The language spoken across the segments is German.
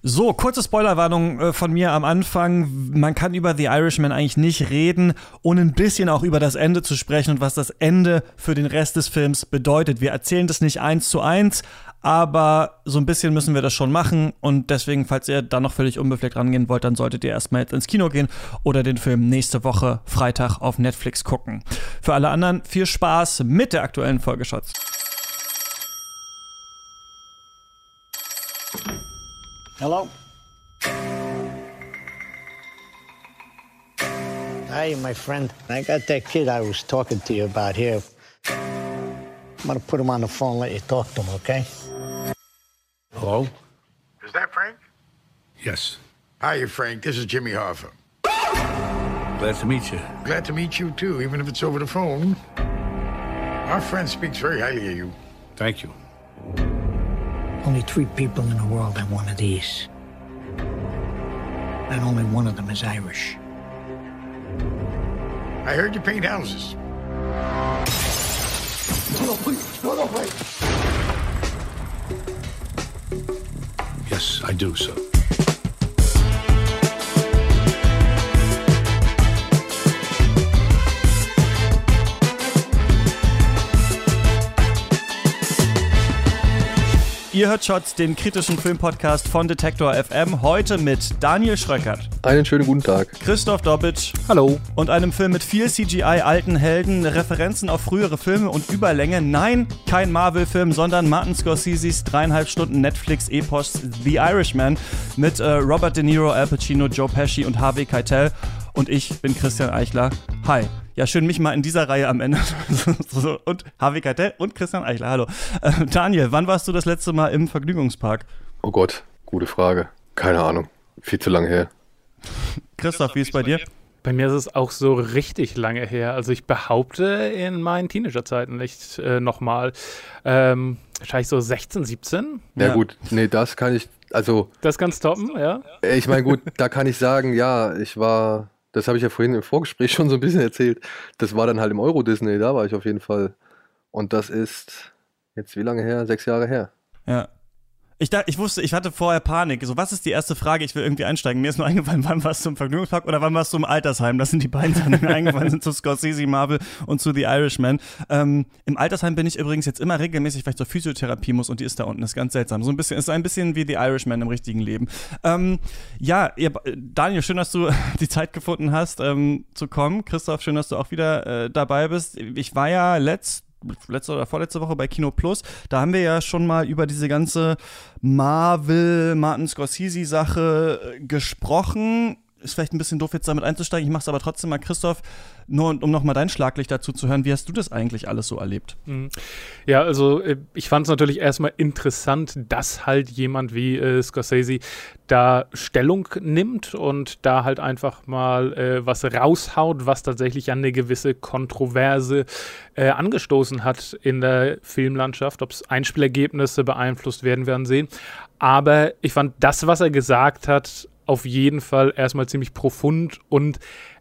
So, kurze Spoilerwarnung äh, von mir am Anfang. Man kann über The Irishman eigentlich nicht reden, ohne ein bisschen auch über das Ende zu sprechen und was das Ende für den Rest des Films bedeutet. Wir erzählen das nicht eins zu eins, aber so ein bisschen müssen wir das schon machen und deswegen, falls ihr da noch völlig unbefleckt rangehen wollt, dann solltet ihr erstmal jetzt ins Kino gehen oder den Film nächste Woche Freitag auf Netflix gucken. Für alle anderen viel Spaß mit der aktuellen Folge Shots. Hello? Hey, my friend. I got that kid I was talking to you about here. I'm gonna put him on the phone and let you talk to him, okay? Hello? Is that Frank? Yes. Hi, Frank. This is Jimmy Hoffa. Glad to meet you. Glad to meet you, too, even if it's over the phone. Our friend speaks very highly of you. Thank you. Only three people in the world have one of these. And only one of them is Irish. I heard you paint houses. No, please. No, no, please. Yes, I do, sir. Ihr hört Shots, den kritischen Filmpodcast von Detektor FM, heute mit Daniel Schröckert, Einen schönen guten Tag. Christoph Dobitsch Hallo. und einem Film mit viel CGI, alten Helden, Referenzen auf frühere Filme und Überlänge. Nein, kein Marvel-Film, sondern Martin Scorseses dreieinhalb Stunden Netflix-Epos The Irishman mit äh, Robert De Niro, Al Pacino, Joe Pesci und Harvey Keitel. Und ich bin Christian Eichler. Hi. Ja, schön, mich mal in dieser Reihe am Ende. Und Harvey Keitel und Christian Eichler. Hallo. Äh, Daniel, wann warst du das letzte Mal im Vergnügungspark? Oh Gott, gute Frage. Keine Ahnung. Viel zu lange her. Christoph, wie ist bei dir? Bei mir ist es auch so richtig lange her. Also ich behaupte in meinen Teenagerzeiten nicht äh, nochmal. Ähm, wahrscheinlich so 16, 17. Ja, Ja. gut, nee, das kann ich, also, Das ganz toppen, ja. äh, ich meine, gut, da kann ich sagen, ja, ich war, das habe ich ja vorhin im Vorgespräch schon so ein bisschen erzählt. Das war dann halt im Euro Disney, da war ich auf jeden Fall. Und das ist jetzt wie lange her? Sechs Jahre her. Ja. Ich, dachte, ich wusste, ich hatte vorher Panik. So, was ist die erste Frage? Ich will irgendwie einsteigen. Mir ist nur eingefallen, wann warst du im Vergnügungspark oder wann warst du im Altersheim? Das sind die beiden Sachen, die mir eingefallen sind zu Scorsese, Marvel und zu The Irishman. Ähm, Im Altersheim bin ich übrigens jetzt immer regelmäßig, weil ich zur Physiotherapie muss und die ist da unten. Das ist ganz seltsam. So ein bisschen, ist ein bisschen wie The Irishman im richtigen Leben. Ähm, ja, ihr, Daniel, schön, dass du die Zeit gefunden hast, ähm, zu kommen. Christoph, schön, dass du auch wieder äh, dabei bist. Ich war ja letzt letzte oder vorletzte Woche bei Kino Plus, da haben wir ja schon mal über diese ganze Marvel, Martin Scorsese-Sache äh, gesprochen. Ist vielleicht ein bisschen doof, jetzt damit einzusteigen. Ich mache es aber trotzdem mal, Christoph, nur um nochmal dein Schlaglicht dazu zu hören. Wie hast du das eigentlich alles so erlebt? Ja, also äh, ich fand es natürlich erstmal interessant, dass halt jemand wie äh, Scorsese da Stellung nimmt und da halt einfach mal äh, was raushaut, was tatsächlich eine gewisse Kontroverse äh, angestoßen hat in der Filmlandschaft. Ob es Einspielergebnisse beeinflusst werden, werden sehen. Aber ich fand das, was er gesagt hat, auf jeden Fall erstmal ziemlich profund und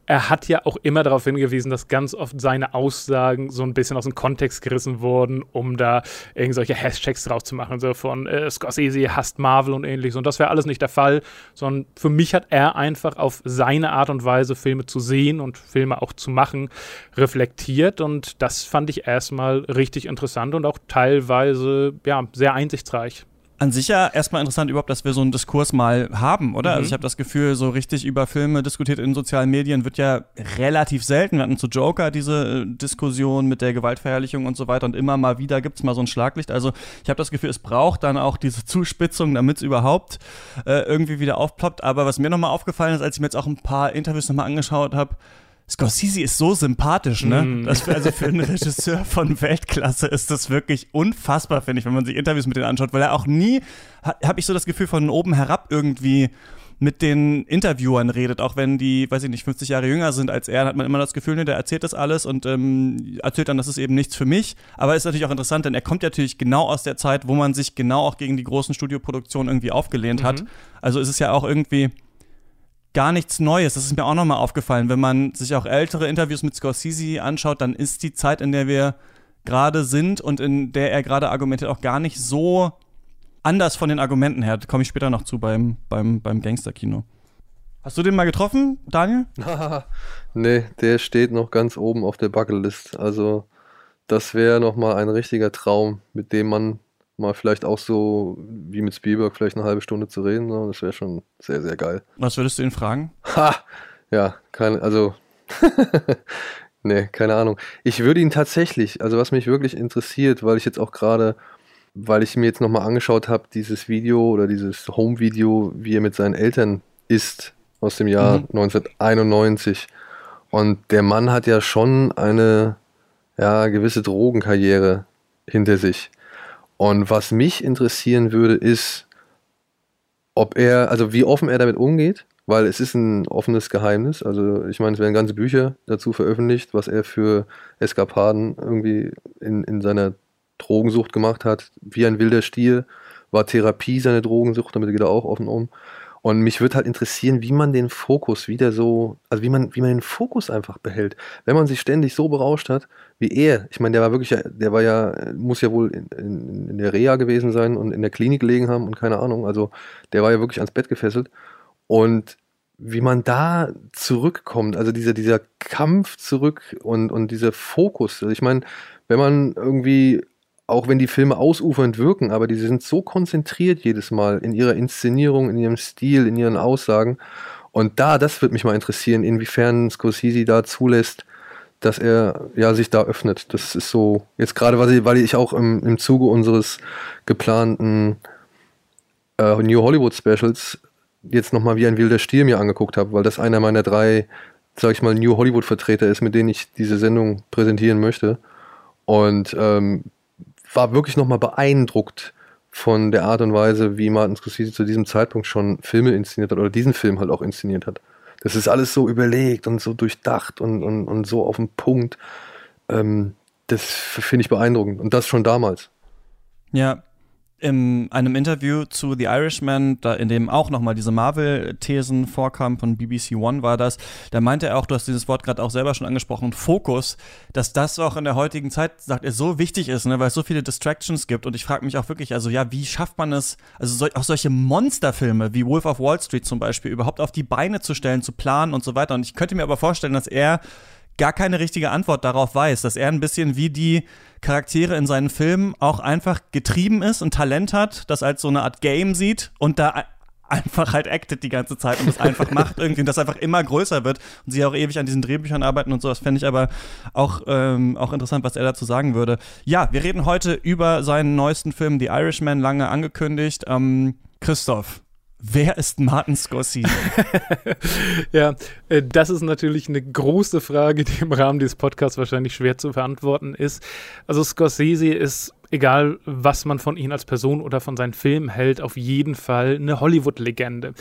er hat ja auch immer darauf hingewiesen, dass ganz oft seine Aussagen so ein bisschen aus dem Kontext gerissen wurden, um da irgendwelche Hashtags drauf zu machen, so von äh, Scorsese hasst Marvel und ähnliches. Und das wäre alles nicht der Fall, sondern für mich hat er einfach auf seine Art und Weise, Filme zu sehen und Filme auch zu machen, reflektiert. Und das fand ich erstmal richtig interessant und auch teilweise ja, sehr einsichtsreich. An sich ja erstmal interessant überhaupt, dass wir so einen Diskurs mal haben, oder? Also ich habe das Gefühl, so richtig über Filme diskutiert in sozialen Medien wird ja relativ selten. Wir hatten zu Joker diese äh, Diskussion mit der Gewaltverherrlichung und so weiter und immer mal wieder gibt's mal so ein Schlaglicht. Also ich habe das Gefühl, es braucht dann auch diese Zuspitzung, damit es überhaupt äh, irgendwie wieder aufploppt. Aber was mir nochmal aufgefallen ist, als ich mir jetzt auch ein paar Interviews nochmal angeschaut habe, Scorsese ist so sympathisch, ne? Das für, also für einen Regisseur von Weltklasse ist das wirklich unfassbar, finde ich, wenn man sich Interviews mit denen anschaut, weil er auch nie, ha, habe ich so das Gefühl, von oben herab irgendwie mit den Interviewern redet, auch wenn die, weiß ich nicht, 50 Jahre jünger sind als er, hat man immer das Gefühl, ne, der erzählt das alles und ähm, erzählt dann, das ist eben nichts für mich. Aber ist natürlich auch interessant, denn er kommt ja natürlich genau aus der Zeit, wo man sich genau auch gegen die großen Studioproduktionen irgendwie aufgelehnt hat. Also ist es ja auch irgendwie gar nichts Neues. Das ist mir auch nochmal aufgefallen. Wenn man sich auch ältere Interviews mit Scorsese anschaut, dann ist die Zeit, in der wir gerade sind und in der er gerade argumentiert, auch gar nicht so anders von den Argumenten her. Da komme ich später noch zu beim, beim, beim Gangsterkino. Hast du den mal getroffen, Daniel? nee, der steht noch ganz oben auf der Bucketlist. Also, das wäre nochmal ein richtiger Traum, mit dem man mal vielleicht auch so wie mit Spielberg vielleicht eine halbe Stunde zu reden. So. Das wäre schon sehr, sehr geil. Was würdest du ihn fragen? Ha! Ja, keine, also. nee, keine Ahnung. Ich würde ihn tatsächlich, also was mich wirklich interessiert, weil ich jetzt auch gerade, weil ich mir jetzt nochmal angeschaut habe, dieses Video oder dieses Home-Video, wie er mit seinen Eltern ist aus dem Jahr mhm. 1991. Und der Mann hat ja schon eine ja, gewisse Drogenkarriere hinter sich. Und was mich interessieren würde, ist, ob er, also wie offen er damit umgeht, weil es ist ein offenes Geheimnis. Also ich meine, es werden ganze Bücher dazu veröffentlicht, was er für Eskapaden irgendwie in, in seiner Drogensucht gemacht hat. Wie ein wilder Stier war Therapie seine Drogensucht, damit geht er auch offen um. Und mich würde halt interessieren, wie man den Fokus wieder so, also wie man, wie man den Fokus einfach behält. Wenn man sich ständig so berauscht hat, wie er. Ich meine, der war wirklich, der war ja, muss ja wohl in, in, in der Reha gewesen sein und in der Klinik gelegen haben und keine Ahnung. Also der war ja wirklich ans Bett gefesselt. Und wie man da zurückkommt, also dieser, dieser Kampf zurück und, und dieser Fokus. Also ich meine, wenn man irgendwie auch wenn die Filme ausufernd wirken, aber die sind so konzentriert jedes Mal in ihrer Inszenierung, in ihrem Stil, in ihren Aussagen. Und da, das wird mich mal interessieren, inwiefern Scorsese da zulässt, dass er ja sich da öffnet. Das ist so, jetzt gerade, weil ich, weil ich auch im, im Zuge unseres geplanten äh, New Hollywood Specials jetzt nochmal wie ein wilder Stier mir angeguckt habe, weil das einer meiner drei, sag ich mal, New Hollywood Vertreter ist, mit denen ich diese Sendung präsentieren möchte. Und ähm, war wirklich nochmal beeindruckt von der Art und Weise, wie Martin Scorsese zu diesem Zeitpunkt schon Filme inszeniert hat oder diesen Film halt auch inszeniert hat. Das ist alles so überlegt und so durchdacht und, und, und so auf den Punkt. Ähm, das finde ich beeindruckend und das schon damals. Ja, in einem Interview zu The Irishman, da, in dem auch nochmal diese Marvel-Thesen vorkamen, von BBC One war das, da meinte er auch, du hast dieses Wort gerade auch selber schon angesprochen, Fokus, dass das auch in der heutigen Zeit, sagt er, so wichtig ist, ne, weil es so viele Distractions gibt. Und ich frage mich auch wirklich, also ja, wie schafft man es, also so, auch solche Monsterfilme wie Wolf of Wall Street zum Beispiel, überhaupt auf die Beine zu stellen, zu planen und so weiter. Und ich könnte mir aber vorstellen, dass er gar keine richtige Antwort darauf weiß, dass er ein bisschen wie die Charaktere in seinen Filmen auch einfach getrieben ist und Talent hat, das als so eine Art Game sieht und da einfach halt actet die ganze Zeit und das einfach macht irgendwie und das einfach immer größer wird und sie auch ewig an diesen Drehbüchern arbeiten und so. Das fände ich aber auch, ähm, auch interessant, was er dazu sagen würde. Ja, wir reden heute über seinen neuesten Film The Irishman, lange angekündigt. Ähm, Christoph, Wer ist Martin Scorsese? ja, äh, das ist natürlich eine große Frage, die im Rahmen dieses Podcasts wahrscheinlich schwer zu beantworten ist. Also Scorsese ist, egal was man von ihm als Person oder von seinen Filmen hält, auf jeden Fall eine Hollywood-Legende.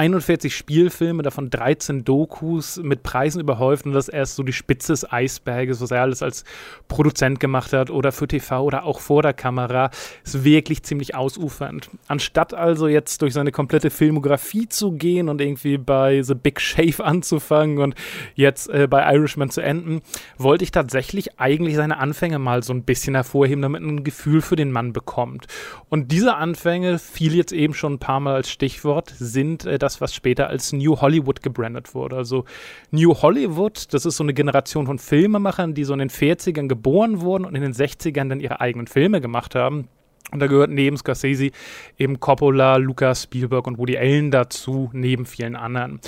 41 Spielfilme, davon 13 Dokus mit Preisen überhäuft und das erst so die Spitze des Eisberges, was er alles als Produzent gemacht hat oder für TV oder auch vor der Kamera, ist wirklich ziemlich ausufernd. Anstatt also jetzt durch seine komplette Filmografie zu gehen und irgendwie bei The Big Shave anzufangen und jetzt äh, bei Irishman zu enden, wollte ich tatsächlich eigentlich seine Anfänge mal so ein bisschen hervorheben, damit man ein Gefühl für den Mann bekommt. Und diese Anfänge, fiel jetzt eben schon ein paar Mal als Stichwort, sind äh, das, was später als New Hollywood gebrandet wurde. Also New Hollywood, das ist so eine Generation von Filmemachern, die so in den 40ern geboren wurden und in den 60ern dann ihre eigenen Filme gemacht haben. Und da gehört neben Scorsese eben Coppola, Lucas, Spielberg und Woody Allen dazu, neben vielen anderen.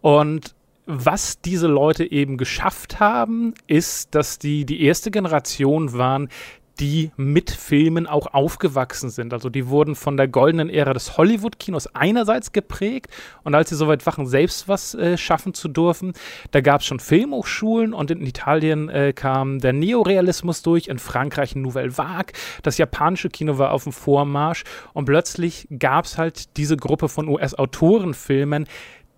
Und was diese Leute eben geschafft haben, ist, dass die die erste Generation waren, die mit Filmen auch aufgewachsen sind. Also die wurden von der goldenen Ära des Hollywood-Kinos einerseits geprägt und als sie soweit wachen, selbst was äh, schaffen zu dürfen, da gab es schon Filmhochschulen und in Italien äh, kam der Neorealismus durch, in Frankreich Nouvelle Vague, das japanische Kino war auf dem Vormarsch und plötzlich gab es halt diese Gruppe von US-Autorenfilmen,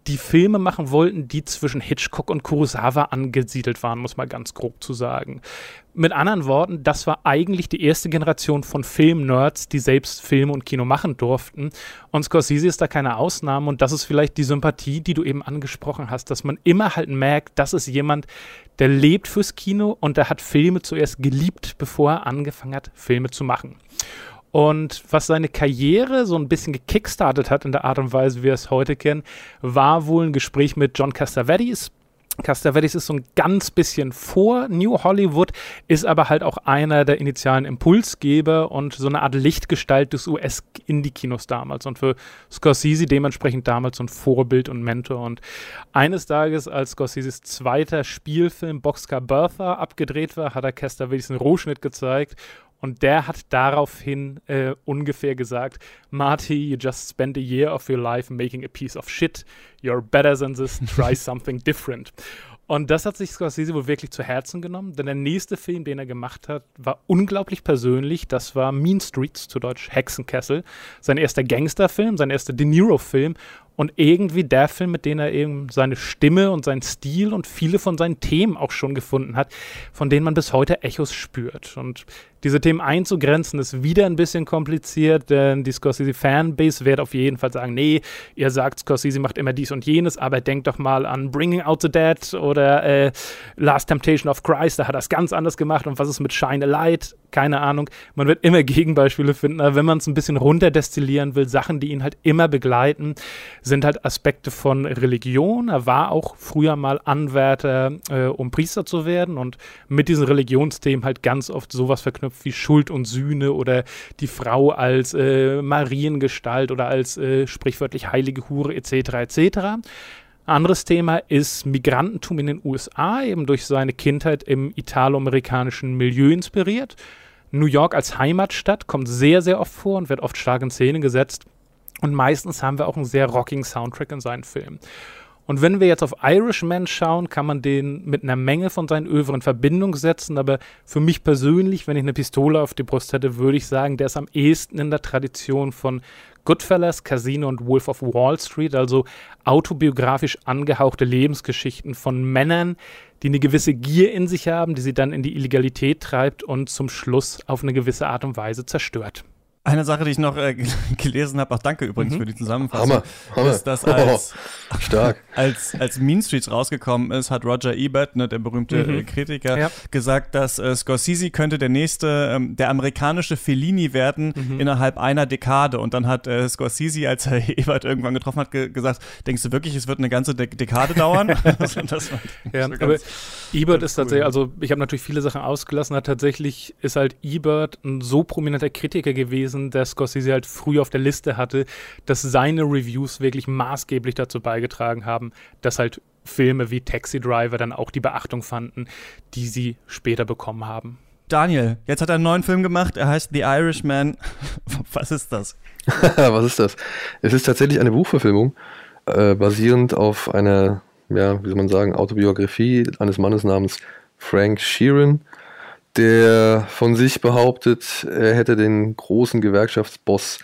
die Filme machen wollten, die zwischen Hitchcock und Kurosawa angesiedelt waren, muss man ganz grob zu sagen. Mit anderen Worten, das war eigentlich die erste Generation von Filmnerds, die selbst Filme und Kino machen durften. Und Scorsese ist da keine Ausnahme und das ist vielleicht die Sympathie, die du eben angesprochen hast, dass man immer halt merkt, das ist jemand, der lebt fürs Kino und der hat Filme zuerst geliebt, bevor er angefangen hat, Filme zu machen. Und was seine Karriere so ein bisschen gekickstartet hat in der Art und Weise, wie wir es heute kennen, war wohl ein Gespräch mit John Cassavetes, Cassavetes ist so ein ganz bisschen vor New Hollywood, ist aber halt auch einer der initialen Impulsgeber und so eine Art Lichtgestalt des US-Indie-Kinos damals und für Scorsese dementsprechend damals so ein Vorbild und Mentor. Und eines Tages, als Scorseses zweiter Spielfilm Boxcar Bertha abgedreht war, hat er Cassavetes einen Rohschnitt gezeigt und der hat daraufhin äh, ungefähr gesagt, Marty, you just spent a year of your life making a piece of shit. You're better than this. Try something different. Und das hat sich Scorsese wohl wirklich zu Herzen genommen, denn der nächste Film, den er gemacht hat, war unglaublich persönlich. Das war Mean Streets, zu Deutsch Hexenkessel. Sein erster Gangsterfilm, sein erster De Niro-Film und irgendwie der Film, mit dem er eben seine Stimme und seinen Stil und viele von seinen Themen auch schon gefunden hat, von denen man bis heute Echos spürt. Und diese Themen einzugrenzen, ist wieder ein bisschen kompliziert, denn die Scorsese-Fanbase wird auf jeden Fall sagen, nee, ihr sagt, Scorsese macht immer dies und jenes, aber denkt doch mal an Bringing Out the Dead oder äh, Last Temptation of Christ, da hat er es ganz anders gemacht und was ist mit Shine a Light? Keine Ahnung. Man wird immer Gegenbeispiele finden, aber wenn man es ein bisschen runterdestillieren will, Sachen, die ihn halt immer begleiten, sind halt Aspekte von Religion. Er war auch früher mal Anwärter, äh, um Priester zu werden und mit diesen Religionsthemen halt ganz oft sowas verknüpft Knöpfe wie Schuld und Sühne oder die Frau als äh, Mariengestalt oder als äh, sprichwörtlich heilige Hure etc. etc. Anderes Thema ist Migrantentum in den USA, eben durch seine Kindheit im italoamerikanischen Milieu inspiriert. New York als Heimatstadt kommt sehr, sehr oft vor und wird oft stark in Szene gesetzt. Und meistens haben wir auch einen sehr rocking Soundtrack in seinen Filmen. Und wenn wir jetzt auf Irishman schauen, kann man den mit einer Menge von seinen Övre in Verbindung setzen. Aber für mich persönlich, wenn ich eine Pistole auf die Brust hätte, würde ich sagen, der ist am ehesten in der Tradition von Goodfellas, Casino und Wolf of Wall Street, also autobiografisch angehauchte Lebensgeschichten von Männern, die eine gewisse Gier in sich haben, die sie dann in die Illegalität treibt und zum Schluss auf eine gewisse Art und Weise zerstört. Eine Sache, die ich noch äh, gelesen habe, auch danke übrigens mhm. für die Zusammenfassung, Hammer, Hammer. ist, dass als, oh, stark. als, als Mean Streets rausgekommen ist, hat Roger Ebert, ne, der berühmte mhm. Äh, Kritiker, ja. gesagt, dass äh, Scorsese könnte der nächste, ähm, der amerikanische Fellini werden mhm. innerhalb einer Dekade. Und dann hat äh, Scorsese, als er Ebert irgendwann getroffen hat, ge gesagt, denkst du wirklich, es wird eine ganze De Dekade dauern? also, ja, aber Ebert ist cool. tatsächlich, also ich habe natürlich viele Sachen ausgelassen, hat tatsächlich ist halt Ebert ein so prominenter Kritiker gewesen, gewesen, der Scorsese halt früh auf der Liste hatte, dass seine Reviews wirklich maßgeblich dazu beigetragen haben, dass halt Filme wie Taxi Driver dann auch die Beachtung fanden, die sie später bekommen haben. Daniel, jetzt hat er einen neuen Film gemacht, er heißt The Irishman. Was ist das? Was ist das? Es ist tatsächlich eine Buchverfilmung, äh, basierend auf einer, ja, wie soll man sagen, Autobiografie eines Mannes namens Frank Sheeran der von sich behauptet, er hätte den großen Gewerkschaftsboss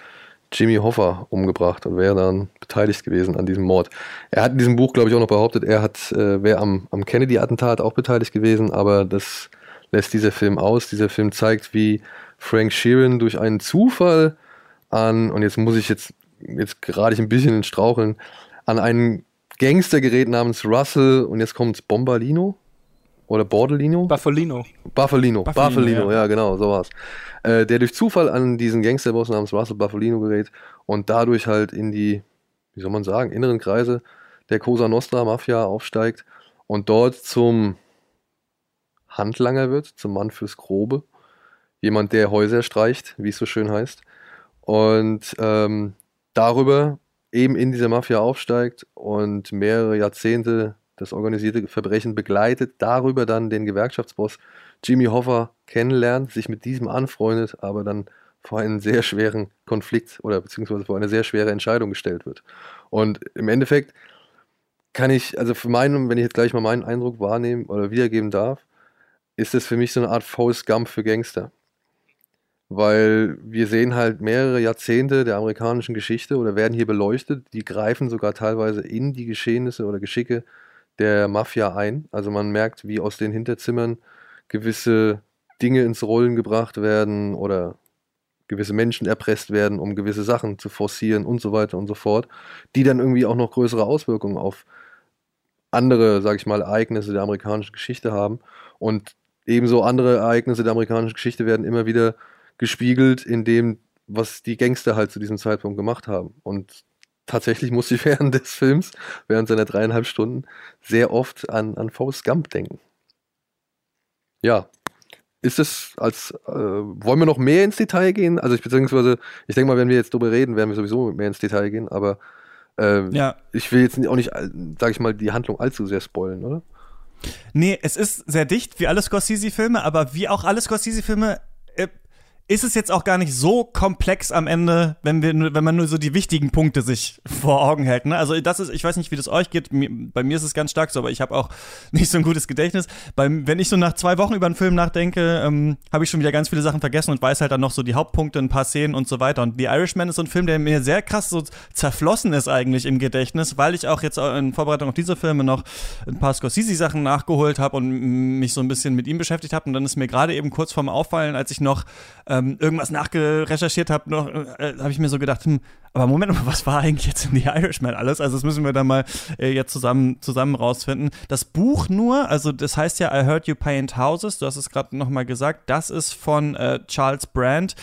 Jimmy Hoffa umgebracht und wäre dann beteiligt gewesen an diesem Mord. Er hat in diesem Buch, glaube ich, auch noch behauptet, er äh, wäre am, am Kennedy-Attentat auch beteiligt gewesen, aber das lässt dieser Film aus. Dieser Film zeigt, wie Frank Sheeran durch einen Zufall an, und jetzt muss ich jetzt, jetzt gerade ich ein bisschen in Straucheln, an einen Gangstergerät namens Russell, und jetzt kommt Bombalino, oder Bordelino? Buffolino. Buffolino. Buffolino, ja. ja. genau, sowas. Äh, der durch Zufall an diesen Gangsterboss namens Russell Buffolino gerät und dadurch halt in die, wie soll man sagen, inneren Kreise der Cosa Nostra Mafia aufsteigt und dort zum Handlanger wird, zum Mann fürs Grobe. Jemand, der Häuser streicht, wie es so schön heißt. Und ähm, darüber eben in dieser Mafia aufsteigt und mehrere Jahrzehnte das organisierte Verbrechen begleitet, darüber dann den Gewerkschaftsboss Jimmy Hoffa kennenlernt, sich mit diesem anfreundet, aber dann vor einen sehr schweren Konflikt oder beziehungsweise vor eine sehr schwere Entscheidung gestellt wird. Und im Endeffekt kann ich, also für meinen, wenn ich jetzt gleich mal meinen Eindruck wahrnehmen oder wiedergeben darf, ist das für mich so eine Art Forrest Gump für Gangster. Weil wir sehen halt mehrere Jahrzehnte der amerikanischen Geschichte oder werden hier beleuchtet, die greifen sogar teilweise in die Geschehnisse oder Geschicke der Mafia ein. Also man merkt, wie aus den Hinterzimmern gewisse Dinge ins Rollen gebracht werden oder gewisse Menschen erpresst werden, um gewisse Sachen zu forcieren und so weiter und so fort, die dann irgendwie auch noch größere Auswirkungen auf andere, sage ich mal, Ereignisse der amerikanischen Geschichte haben. Und ebenso andere Ereignisse der amerikanischen Geschichte werden immer wieder gespiegelt, indem was die Gangster halt zu diesem Zeitpunkt gemacht haben. Und tatsächlich muss ich während des Films, während seiner dreieinhalb Stunden, sehr oft an, an Forrest Gump denken. Ja. Ist es als, äh, wollen wir noch mehr ins Detail gehen? Also ich beziehungsweise, ich denke mal, wenn wir jetzt darüber reden, werden wir sowieso mehr ins Detail gehen, aber äh, Ja. ich will jetzt auch nicht, sage ich mal, die Handlung allzu sehr spoilen, oder? Nee, es ist sehr dicht, wie alle Scorsese-Filme, aber wie auch alle Scorsese-Filme äh, ist es jetzt auch gar nicht so komplex am Ende, wenn, wir, wenn man nur so die wichtigen Punkte sich vor Augen hält. Ne? Also das ist, ich weiß nicht, wie das euch geht, bei mir ist es ganz stark so, aber ich habe auch nicht so ein gutes Gedächtnis. Beim, wenn ich so nach zwei Wochen über einen Film nachdenke, ähm, habe ich schon wieder ganz viele Sachen vergessen und weiß halt dann noch so die Hauptpunkte, ein paar Szenen und so weiter. Und The Irishman ist so ein Film, der mir sehr krass so zerflossen ist eigentlich im Gedächtnis, weil ich auch jetzt in Vorbereitung auf diese Filme noch ein paar Scorsese-Sachen nachgeholt habe und mich so ein bisschen mit ihm beschäftigt habe. Und dann ist mir gerade eben kurz vorm Auffallen, als ich noch ähm, irgendwas nachgerecherchiert habe, noch äh, habe ich mir so gedacht, hm, aber Moment mal, was war eigentlich jetzt in The Irishman alles? Also das müssen wir dann mal äh, jetzt zusammen, zusammen rausfinden. Das Buch nur, also das heißt ja I Heard You Paint Houses, du hast es gerade nochmal gesagt, das ist von äh, Charles Brandt.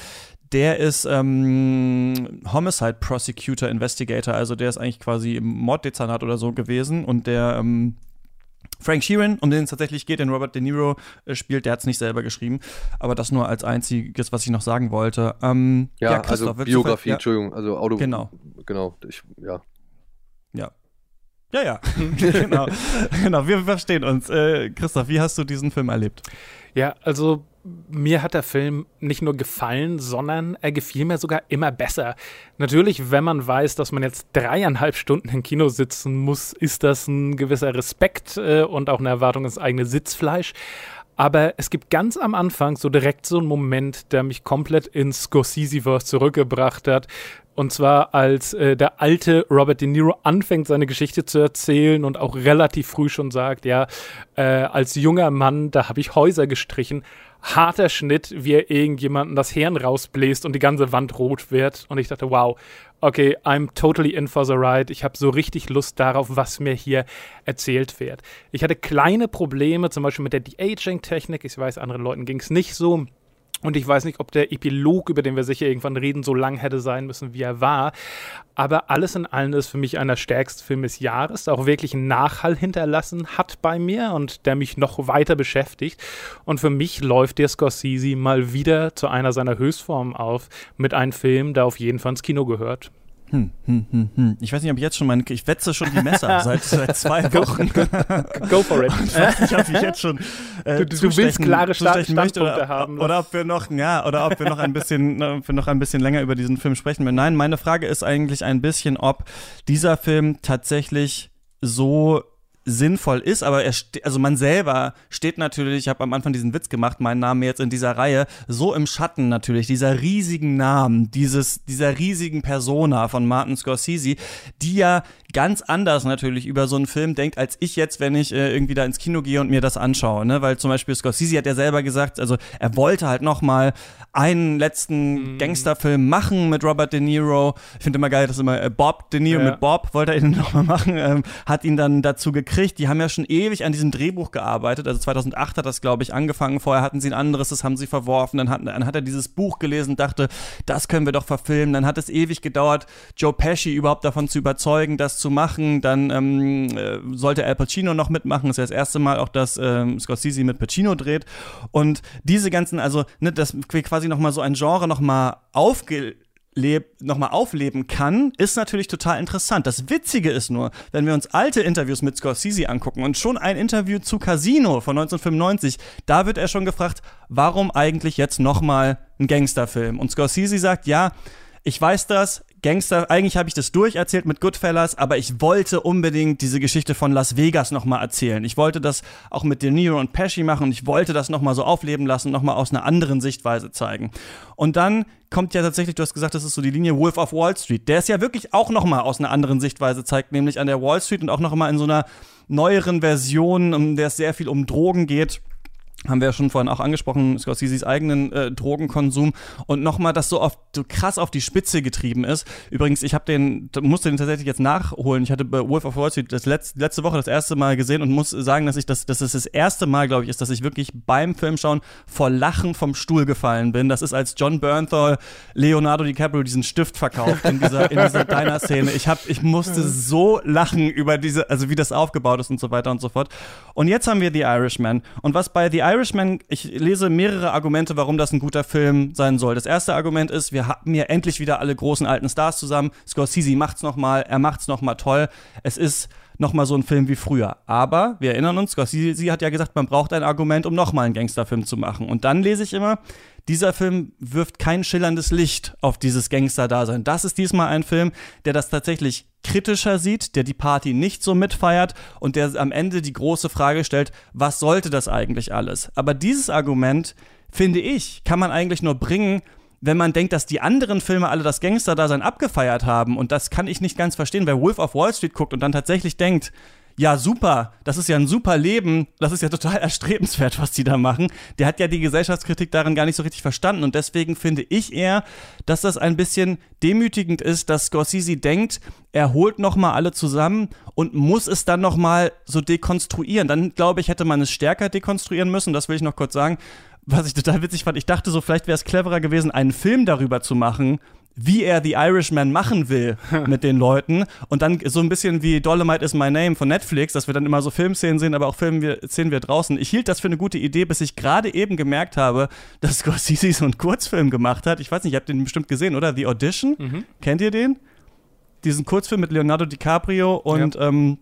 Der ist ähm, Homicide Prosecutor Investigator, also der ist eigentlich quasi im Morddezernat oder so gewesen und der ähm, Frank Sheeran, um den es tatsächlich geht, den Robert De Niro äh, spielt, der hat es nicht selber geschrieben. Aber das nur als einziges, was ich noch sagen wollte. Ähm, Ja, Christoph, also Biografie, vielleicht- Entschuldigung, also Auto. Genau. Genau, ich, ja. Ja. Ja, ja, genau. genau, wir verstehen uns. Äh, Christoph, wie hast du diesen Film erlebt? Ja, also mir hat der Film nicht nur gefallen, sondern er gefiel mir sogar immer besser. Natürlich, wenn man weiß, dass man jetzt dreieinhalb Stunden im Kino sitzen muss, ist das ein gewisser Respekt äh, und auch eine Erwartung ins eigene Sitzfleisch. Aber es gibt ganz am Anfang so direkt so einen Moment, der mich komplett ins Scorsese-Verse zurückgebracht hat. Und zwar als äh, der alte Robert De Niro anfängt, seine Geschichte zu erzählen und auch relativ früh schon sagt, ja, äh, als junger Mann, da habe ich Häuser gestrichen. Harter Schnitt, wie er irgendjemanden das Hirn rausbläst und die ganze Wand rot wird. Und ich dachte, wow, okay, I'm totally in for the ride. Ich habe so richtig Lust darauf, was mir hier erzählt wird. Ich hatte kleine Probleme, zum Beispiel mit der De-Aging-Technik. Ich weiß, anderen Leuten ging es nicht so. Und ich weiß nicht, ob der Epilog, über den wir sicher irgendwann reden, so lang hätte sein müssen, wie er war. Aber alles in allem ist für mich einer stärksten Filme des Jahres, der auch wirklich einen Nachhall hinterlassen hat bei mir und der mich noch weiter beschäftigt. Und für mich läuft der Scorsese mal wieder zu einer seiner Höchstformen auf mit einem Film, der auf jeden Fall ins Kino gehört. Hm, hm, hm, hm. Ich weiß nicht, ob ich jetzt schon meine, ich wetze schon die Messer seit, seit zwei Wochen. Go for it. Ich weiß nicht, ob ich jetzt schon äh, Du- du- willst klare möchte Standpunkte oder, haben, oder ob wir noch, ja, oder ob wir noch ein bisschen, ob wir noch ein bisschen länger über diesen Film sprechen. werden. Nein, meine Frage ist eigentlich ein bisschen, ob dieser Film tatsächlich so sinnvoll ist, aber er also man selber steht natürlich, ich habe am Anfang diesen Witz gemacht, mein Name jetzt in dieser Reihe, so im Schatten natürlich, dieser riesigen Namen, dieses, dieser riesigen Persona von Martin Scorsese, die ja ganz anders natürlich über so einen Film denkt, als ich jetzt, wenn ich äh, irgendwie da ins Kino gehe und mir das anschaue, ne? Weil zum Beispiel Scorsese hat ja selber gesagt, also er wollte halt noch mal einen letzten Gangsterfilm machen mit Robert De Niro. Ich finde immer geil, dass immer äh, Bob De Niro Ja. mit Bob wollte er ihn noch mal machen, ähm, hat ihn dann dazu gekriegt. Die haben ja schon ewig an diesem Drehbuch gearbeitet. Also 2008 hat das, glaube ich, angefangen. Vorher hatten sie ein anderes, das haben sie verworfen. Dann hat, dann hat er dieses Buch gelesen, dachte, das können wir doch verfilmen. Dann hat es ewig gedauert, Joe Pesci überhaupt davon zu überzeugen, das zu machen. Dann ähm, äh, sollte Al Pacino noch mitmachen. Das ist ja das erste Mal auch, dass ähm, Scorsese mit Pacino dreht. Und diese ganzen, also ne, dass quasi noch mal so ein Genre noch mal aufge nochmal aufleben kann, ist natürlich total interessant. Das Witzige ist nur, wenn wir uns alte Interviews mit Scorsese angucken und schon ein Interview zu Casino von 1995, da wird er schon gefragt, warum eigentlich jetzt nochmal ein Gangsterfilm? Und Scorsese sagt, ja, ich weiß das, Gangster, eigentlich habe ich das durcherzählt mit Goodfellas, aber ich wollte unbedingt diese Geschichte von Las Vegas nochmal erzählen. Ich wollte das auch mit De Niro und Pesci machen und ich wollte das nochmal so aufleben lassen, nochmal aus einer anderen Sichtweise zeigen. Und dann kommt ja tatsächlich, du hast gesagt, das ist so die Linie Wolf of Wall Street, der es ja wirklich auch nochmal aus einer anderen Sichtweise zeigt, nämlich an der Wall Street und auch nochmal in so einer neueren Version, in der es sehr viel um Drogen geht haben wir ja schon vorhin auch angesprochen, Scorseses eigenen äh, Drogenkonsum und nochmal das so oft so krass auf die Spitze getrieben ist. Übrigens, ich habe den, musste den tatsächlich jetzt nachholen. Ich hatte bei Wolf of Wall Street das letzte, letzte Woche das erste Mal gesehen und muss sagen, dass ich das, dass es das erste Mal, glaube ich, ist, dass ich wirklich beim Filmschauen vor Lachen vom Stuhl gefallen bin. Das ist, als John Bernthal Leonardo DiCaprio diesen Stift verkauft in dieser, in dieser Diner-Szene. Ich hab, ich musste so lachen über diese, also wie das aufgebaut ist und so weiter und so fort. Und jetzt haben wir The Irishman. Und was bei The Irishman, ich lese mehrere Argumente, warum das ein guter Film sein soll. Das erste Argument ist, wir haben hier endlich wieder alle großen alten Stars zusammen. Scorsese macht's nochmal, er macht's nochmal toll. Es ist nochmal so ein Film wie früher. Aber wir erinnern uns, Scorsese hat ja gesagt, man braucht ein Argument, um nochmal einen Gangsterfilm zu machen. Und dann lese ich immer, dieser Film wirft kein schillerndes Licht auf dieses Gangster-Dasein. Das ist diesmal ein Film, der das tatsächlich kritischer sieht, der die Party nicht so mitfeiert und der am Ende die große Frage stellt, was sollte das eigentlich alles? Aber dieses Argument, finde ich, kann man eigentlich nur bringen, wenn man denkt, dass die anderen Filme alle das Gangster-Dasein abgefeiert haben. Und das kann ich nicht ganz verstehen. Wer Wolf of Wall Street guckt und dann tatsächlich denkt, ja, super, das ist ja ein super Leben, das ist ja total erstrebenswert, was die da machen. Der hat ja die Gesellschaftskritik darin gar nicht so richtig verstanden und deswegen finde ich eher, dass das ein bisschen demütigend ist, dass Scorsese denkt, er holt nochmal alle zusammen und muss es dann nochmal so dekonstruieren. Dann glaube ich, hätte man es stärker dekonstruieren müssen, das will ich noch kurz sagen. Was ich total witzig fand, ich dachte so, vielleicht wäre es cleverer gewesen, einen Film darüber zu machen, wie er The Irishman machen will mit den Leuten. Und dann so ein bisschen wie Dolomite is My Name von Netflix, dass wir dann immer so Filmszenen sehen, aber auch Filmszenen wir draußen. Ich hielt das für eine gute Idee, bis ich gerade eben gemerkt habe, dass Scorsese so einen Kurzfilm gemacht hat. Ich weiß nicht, ihr habt den bestimmt gesehen, oder? The Audition? Mhm. Kennt ihr den? Diesen Kurzfilm mit Leonardo DiCaprio und ja. ähm,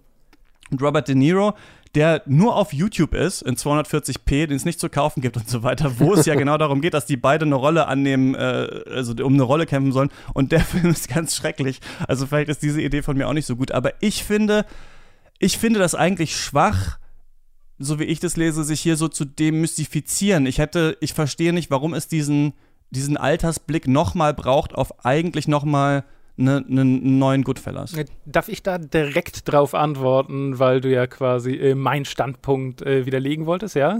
Robert De Niro der nur auf YouTube ist, in 240p, den es nicht zu kaufen gibt und so weiter, wo es ja genau darum geht, dass die beide eine Rolle annehmen, äh, also um eine Rolle kämpfen sollen. Und der Film ist ganz schrecklich. Also vielleicht ist diese Idee von mir auch nicht so gut. Aber ich finde, ich finde das eigentlich schwach, so wie ich das lese, sich hier so zu demystifizieren. Ich hätte, ich verstehe nicht, warum es diesen, diesen Altersblick nochmal braucht auf eigentlich nochmal einen ne, neuen Goodfellas. Darf ich da direkt drauf antworten, weil du ja quasi äh, meinen Standpunkt äh, widerlegen wolltest, ja?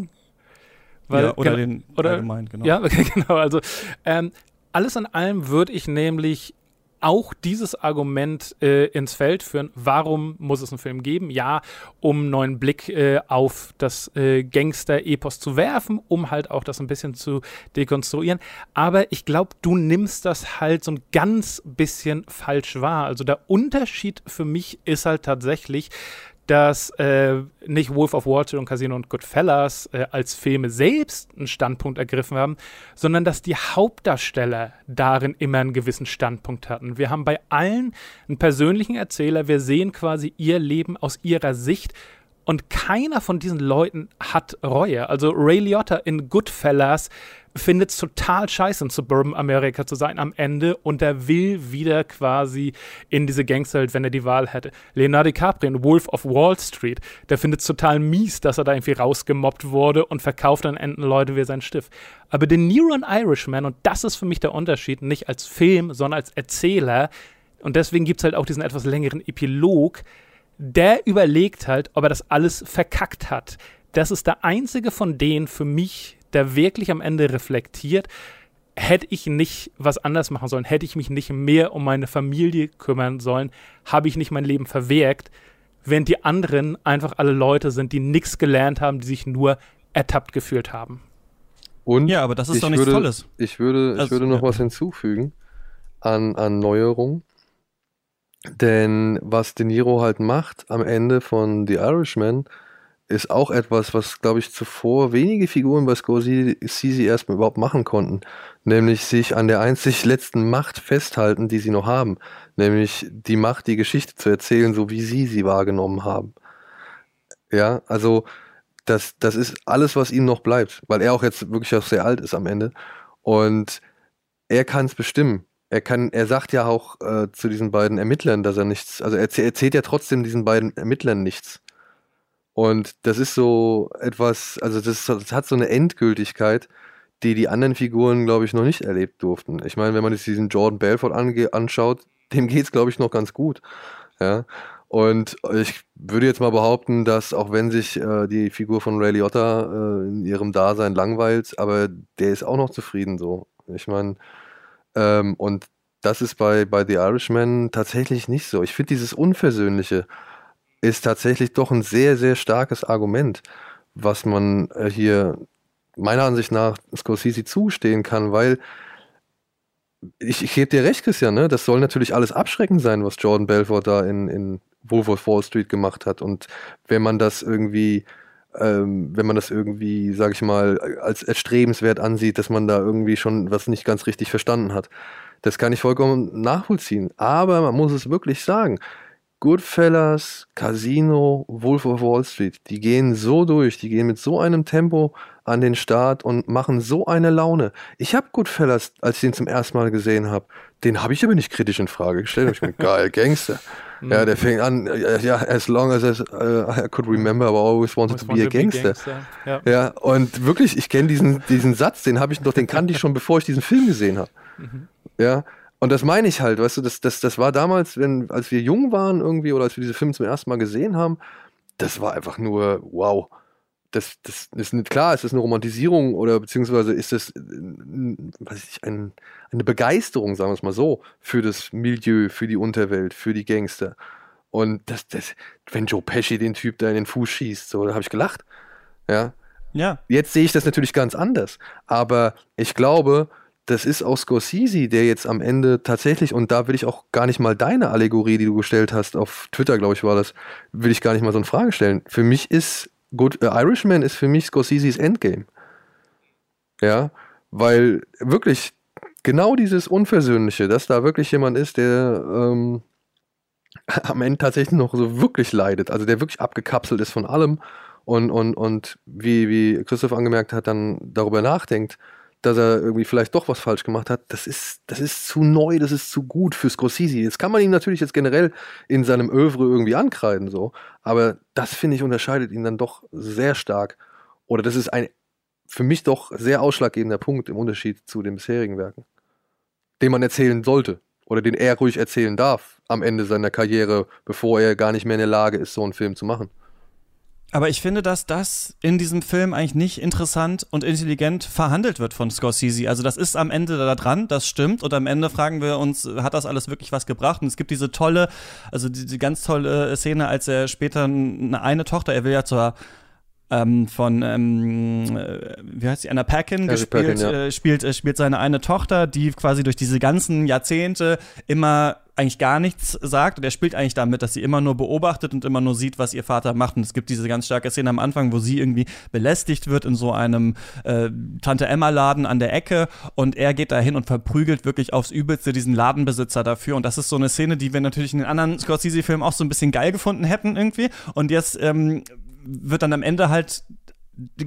Weil, ja, oder den oder, allgemein, genau. Ja, okay, genau. Also ähm, alles in allem würde ich nämlich auch dieses Argument äh, ins Feld führen. Warum muss es einen Film geben? Ja, um einen neuen Blick äh, auf das äh, Gangster-Epos zu werfen, um halt auch das ein bisschen zu dekonstruieren. Aber ich glaube, du nimmst das halt so ein ganz bisschen falsch wahr. Also der Unterschied für mich ist halt tatsächlich, dass äh, nicht Wolf of Wall Street und Casino und Goodfellas äh, als Filme selbst einen Standpunkt ergriffen haben, sondern dass die Hauptdarsteller darin immer einen gewissen Standpunkt hatten. Wir haben bei allen einen persönlichen Erzähler, wir sehen quasi ihr Leben aus ihrer Sicht und keiner von diesen Leuten hat Reue. Also Ray Liotta in Goodfellas findet es total scheiße, in Suburban Amerika zu sein am Ende und er will wieder quasi in diese Gangsterwelt, wenn er die Wahl hätte. Leonardo DiCaprio in Wolf of Wall Street, der findet es total mies, dass er da irgendwie rausgemobbt wurde und verkauft dann Enden Leute wie sein Stift. Aber den Nero Irishman, und das ist für mich der Unterschied, nicht als Film, sondern als Erzähler, und deswegen gibt es halt auch diesen etwas längeren Epilog, der überlegt halt, ob er das alles verkackt hat. Das ist der einzige von denen für mich, der wirklich am Ende reflektiert, hätte ich nicht was anders machen sollen, hätte ich mich nicht mehr um meine Familie kümmern sollen, habe ich nicht mein Leben verwirkt, während die anderen einfach alle Leute sind, die nichts gelernt haben, die sich nur ertappt gefühlt haben. Und ja, aber das ist doch nichts würde, Tolles. Ich würde, also, ich würde noch ja. was hinzufügen an, an Neuerungen. Denn was De Niro halt macht am Ende von The Irishman, ist auch etwas, was, glaube ich, zuvor wenige Figuren bei Scorsese erstmal überhaupt machen konnten. Nämlich sich an der einzig letzten Macht festhalten, die sie noch haben. Nämlich die Macht, die Geschichte zu erzählen, so wie sie sie wahrgenommen haben. Ja, also das, das ist alles, was ihm noch bleibt, weil er auch jetzt wirklich auch sehr alt ist am Ende. Und er kann es bestimmen. Er kann, er sagt ja auch äh, zu diesen beiden Ermittlern, dass er nichts, also er erzählt ja trotzdem diesen beiden Ermittlern nichts. Und das ist so etwas, also das, das hat so eine Endgültigkeit, die die anderen Figuren, glaube ich, noch nicht erlebt durften. Ich meine, wenn man jetzt diesen Jordan Belfort anschaut, dem geht es, glaube ich, noch ganz gut. Ja. Und ich würde jetzt mal behaupten, dass auch wenn sich äh, die Figur von Ray Liotta äh, in ihrem Dasein langweilt, aber der ist auch noch zufrieden so. Ich meine, ähm, und das ist bei, bei The Irishman tatsächlich nicht so. Ich finde, dieses Unversöhnliche ist tatsächlich doch ein sehr, sehr starkes Argument, was man äh, hier meiner Ansicht nach Scorsese zustehen kann, weil ich, ich gebe dir recht, Christian, ne? das soll natürlich alles abschreckend sein, was Jordan Belfort da in, in Wolf of Wall Street gemacht hat. Und wenn man das irgendwie, ähm, wenn man das irgendwie, sag ich mal, als erstrebenswert ansieht, dass man da irgendwie schon was nicht ganz richtig verstanden hat, das kann ich vollkommen nachvollziehen. Aber man muss es wirklich sagen, Goodfellas, Casino, Wolf of Wall Street, die gehen so durch, die gehen mit so einem Tempo an den Start und machen so eine Laune. Ich habe Goodfellas, als ich den zum ersten Mal gesehen habe, den habe ich aber nicht kritisch in Frage gestellt. Ich bin geil, Gangster. ja, der fängt an, ja, as long as uh, I could remember, I always wanted to be a gangster. Be gangster. Ja. ja. und wirklich, ich kenne diesen, diesen Satz, den habe ich doch, den kannte ich schon, bevor ich diesen Film gesehen habe. Mhm. Ja, und das meine ich halt, weißt du, das, das, das war damals, wenn, als wir jung waren irgendwie oder als wir diese Filme zum ersten Mal gesehen haben, das war einfach nur wow. Das, das ist nicht klar, ist das eine Romantisierung oder beziehungsweise ist das weiß ich, ein, eine Begeisterung, sagen wir es mal so, für das Milieu, für die Unterwelt, für die Gangster. Und das, das, wenn Joe Pesci den Typ da in den Fuß schießt, so, da habe ich gelacht. Ja. Ja. Jetzt sehe ich das natürlich ganz anders. Aber ich glaube, das ist auch Scorsese, der jetzt am Ende tatsächlich, und da will ich auch gar nicht mal deine Allegorie, die du gestellt hast, auf Twitter, glaube ich, war das, will ich gar nicht mal so eine Frage stellen. Für mich ist Good, äh, Irishman ist für mich Scorseses Endgame. Ja, weil wirklich genau dieses Unversöhnliche, dass da wirklich jemand ist, der ähm, am Ende tatsächlich noch so wirklich leidet, also der wirklich abgekapselt ist von allem und, und, und wie, wie Christoph angemerkt hat, dann darüber nachdenkt dass er irgendwie vielleicht doch was falsch gemacht hat, das ist, das ist zu neu, das ist zu gut für Scorsese. Jetzt kann man ihn natürlich jetzt generell in seinem Övre irgendwie ankreiden, so, aber das finde ich unterscheidet ihn dann doch sehr stark. Oder das ist ein für mich doch sehr ausschlaggebender Punkt im Unterschied zu den bisherigen Werken, den man erzählen sollte oder den er ruhig erzählen darf am Ende seiner Karriere, bevor er gar nicht mehr in der Lage ist, so einen Film zu machen. Aber ich finde, dass das in diesem Film eigentlich nicht interessant und intelligent verhandelt wird von Scorsese. Also das ist am Ende da dran, das stimmt. Und am Ende fragen wir uns, hat das alles wirklich was gebracht? Und es gibt diese tolle, also die, die ganz tolle Szene, als er später eine, eine Tochter, er will ja zur ähm, von, ähm, äh, wie heißt sie, Anna Paquin gespielt, Paquin, ja. äh, spielt, äh, spielt seine eine Tochter, die quasi durch diese ganzen Jahrzehnte immer eigentlich gar nichts sagt und er spielt eigentlich damit, dass sie immer nur beobachtet und immer nur sieht, was ihr Vater macht. Und es gibt diese ganz starke Szene am Anfang, wo sie irgendwie belästigt wird in so einem äh, Tante Emma Laden an der Ecke und er geht da hin und verprügelt wirklich aufs Übelste diesen Ladenbesitzer dafür. Und das ist so eine Szene, die wir natürlich in den anderen Scorsese-Filmen auch so ein bisschen geil gefunden hätten irgendwie. Und jetzt ähm, wird dann am Ende halt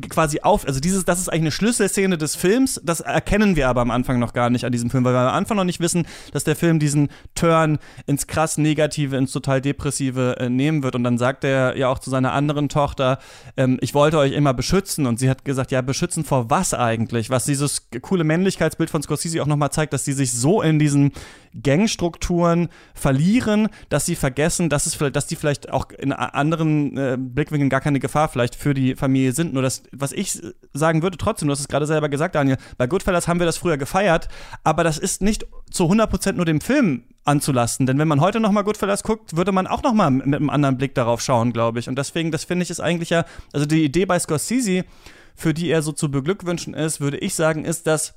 quasi auf, also dieses, das ist eigentlich eine Schlüsselszene des Films, das erkennen wir aber am Anfang noch gar nicht an diesem Film, weil wir am Anfang noch nicht wissen, dass der Film diesen Turn ins krass Negative, ins total Depressive äh, nehmen wird. Und dann sagt er ja auch zu seiner anderen Tochter, ähm, ich wollte euch immer beschützen. Und sie hat gesagt, ja, beschützen vor was eigentlich? Was dieses coole Männlichkeitsbild von Scorsese auch nochmal zeigt, dass sie sich so in diesen Gangstrukturen verlieren, dass sie vergessen, dass es dass die vielleicht auch in anderen äh, Blickwinkeln gar keine Gefahr vielleicht für die Familie sind. Nur das, was ich sagen würde, trotzdem, du hast es gerade selber gesagt, Daniel, bei Goodfellas haben wir das früher gefeiert, aber das ist nicht zu 100% nur dem Film anzulasten. Denn wenn man heute nochmal Goodfellas guckt, würde man auch nochmal mit einem anderen Blick darauf schauen, glaube ich. Und deswegen, das finde ich, ist eigentlich ja, also die Idee bei Scorsese, für die er so zu beglückwünschen ist, würde ich sagen, ist, dass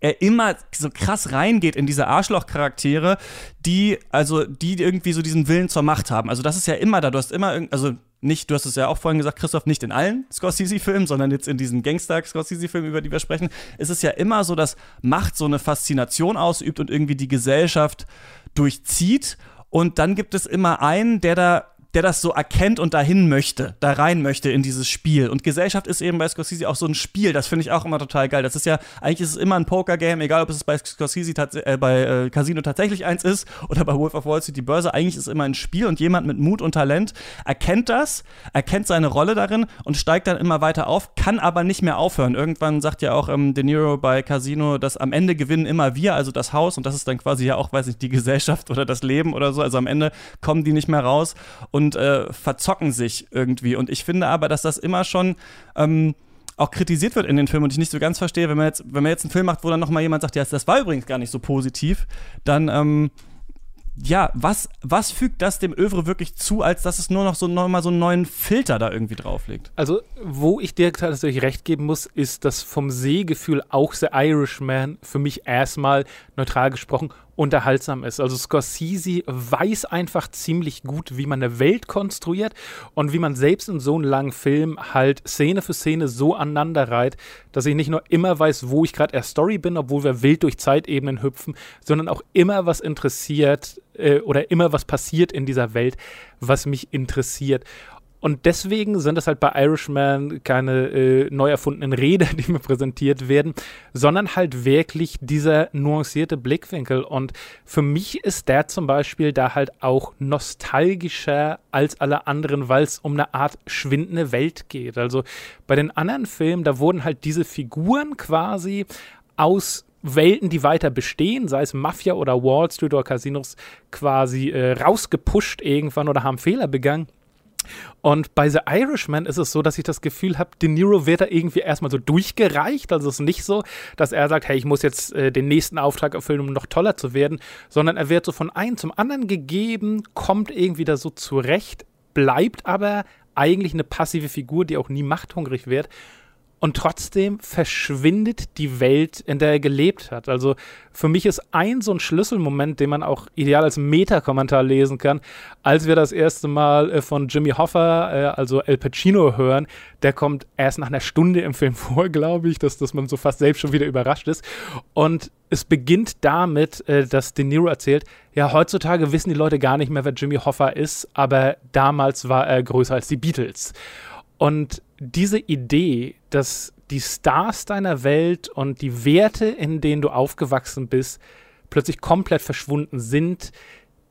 er immer so krass reingeht in diese Arschloch-Charaktere, die, also, die irgendwie so diesen Willen zur Macht haben. Also, das ist ja immer da. Du hast immer, also, nicht, du hast es ja auch vorhin gesagt, Christoph, nicht in allen Scorsese-Filmen, sondern jetzt in diesen Gangster-Scorsese-Filmen, über die wir sprechen, ist es ja immer so, dass Macht so eine Faszination ausübt und irgendwie die Gesellschaft durchzieht. Und dann gibt es immer einen, der da der das so erkennt und dahin möchte, da rein möchte in dieses Spiel. Und Gesellschaft ist eben bei Scorsese auch so ein Spiel, das finde ich auch immer total geil. Das ist ja, eigentlich ist es immer ein Poker-Game, egal ob es bei Scorsese, äh, bei äh, Casino tatsächlich eins ist oder bei Wolf of Wall Street die Börse, eigentlich ist es immer ein Spiel und jemand mit Mut und Talent erkennt das, erkennt seine Rolle darin und steigt dann immer weiter auf, kann aber nicht mehr aufhören. Irgendwann sagt ja auch ähm, De Niro bei Casino, dass am Ende gewinnen immer wir, also das Haus und das ist dann quasi ja auch, weiß nicht, die Gesellschaft oder das Leben oder so. Also am Ende kommen die nicht mehr raus und und äh, verzocken sich irgendwie. Und ich finde aber, dass das immer schon ähm, auch kritisiert wird in den Filmen und ich nicht so ganz verstehe, wenn man jetzt, wenn man jetzt einen Film macht, wo dann nochmal jemand sagt, ja, das war übrigens gar nicht so positiv, dann ähm, ja, was, was fügt das dem Övre wirklich zu, als dass es nur noch so nochmal so einen neuen Filter da irgendwie drauflegt? Also, wo ich dir tatsächlich recht geben muss, ist, dass vom Sehgefühl auch The Irishman für mich erstmal neutral gesprochen unterhaltsam ist. Also Scorsese weiß einfach ziemlich gut, wie man eine Welt konstruiert und wie man selbst in so einem langen Film halt Szene für Szene so aneinander reiht, dass ich nicht nur immer weiß, wo ich gerade erst Story bin, obwohl wir wild durch Zeitebenen hüpfen, sondern auch immer was interessiert äh, oder immer was passiert in dieser Welt, was mich interessiert. Und deswegen sind es halt bei Irishman keine äh, neu erfundenen Räder, die mir präsentiert werden, sondern halt wirklich dieser nuancierte Blickwinkel. Und für mich ist der zum Beispiel da halt auch nostalgischer als alle anderen, weil es um eine Art schwindende Welt geht. Also bei den anderen Filmen, da wurden halt diese Figuren quasi aus Welten, die weiter bestehen, sei es Mafia oder Wall Street oder Casinos, quasi äh, rausgepusht irgendwann oder haben Fehler begangen. Und bei The Irishman ist es so, dass ich das Gefühl habe, De Niro wird da irgendwie erstmal so durchgereicht. Also es ist nicht so, dass er sagt, hey, ich muss jetzt äh, den nächsten Auftrag erfüllen, um noch toller zu werden, sondern er wird so von einem zum anderen gegeben, kommt irgendwie da so zurecht, bleibt aber eigentlich eine passive Figur, die auch nie machthungrig wird und trotzdem verschwindet die Welt, in der er gelebt hat. Also für mich ist ein so ein Schlüsselmoment, den man auch ideal als Meta-Kommentar lesen kann, als wir das erste Mal äh, von Jimmy Hoffa, äh, also El Pacino, hören. Der kommt erst nach einer Stunde im Film vor, glaube ich, dass, dass man so fast selbst schon wieder überrascht ist. Und es beginnt damit, äh, dass De Niro erzählt, ja, heutzutage wissen die Leute gar nicht mehr, wer Jimmy Hoffa ist, aber damals war er größer als die Beatles. Und diese Idee, dass die Stars deiner Welt und die Werte, in denen du aufgewachsen bist, plötzlich komplett verschwunden sind,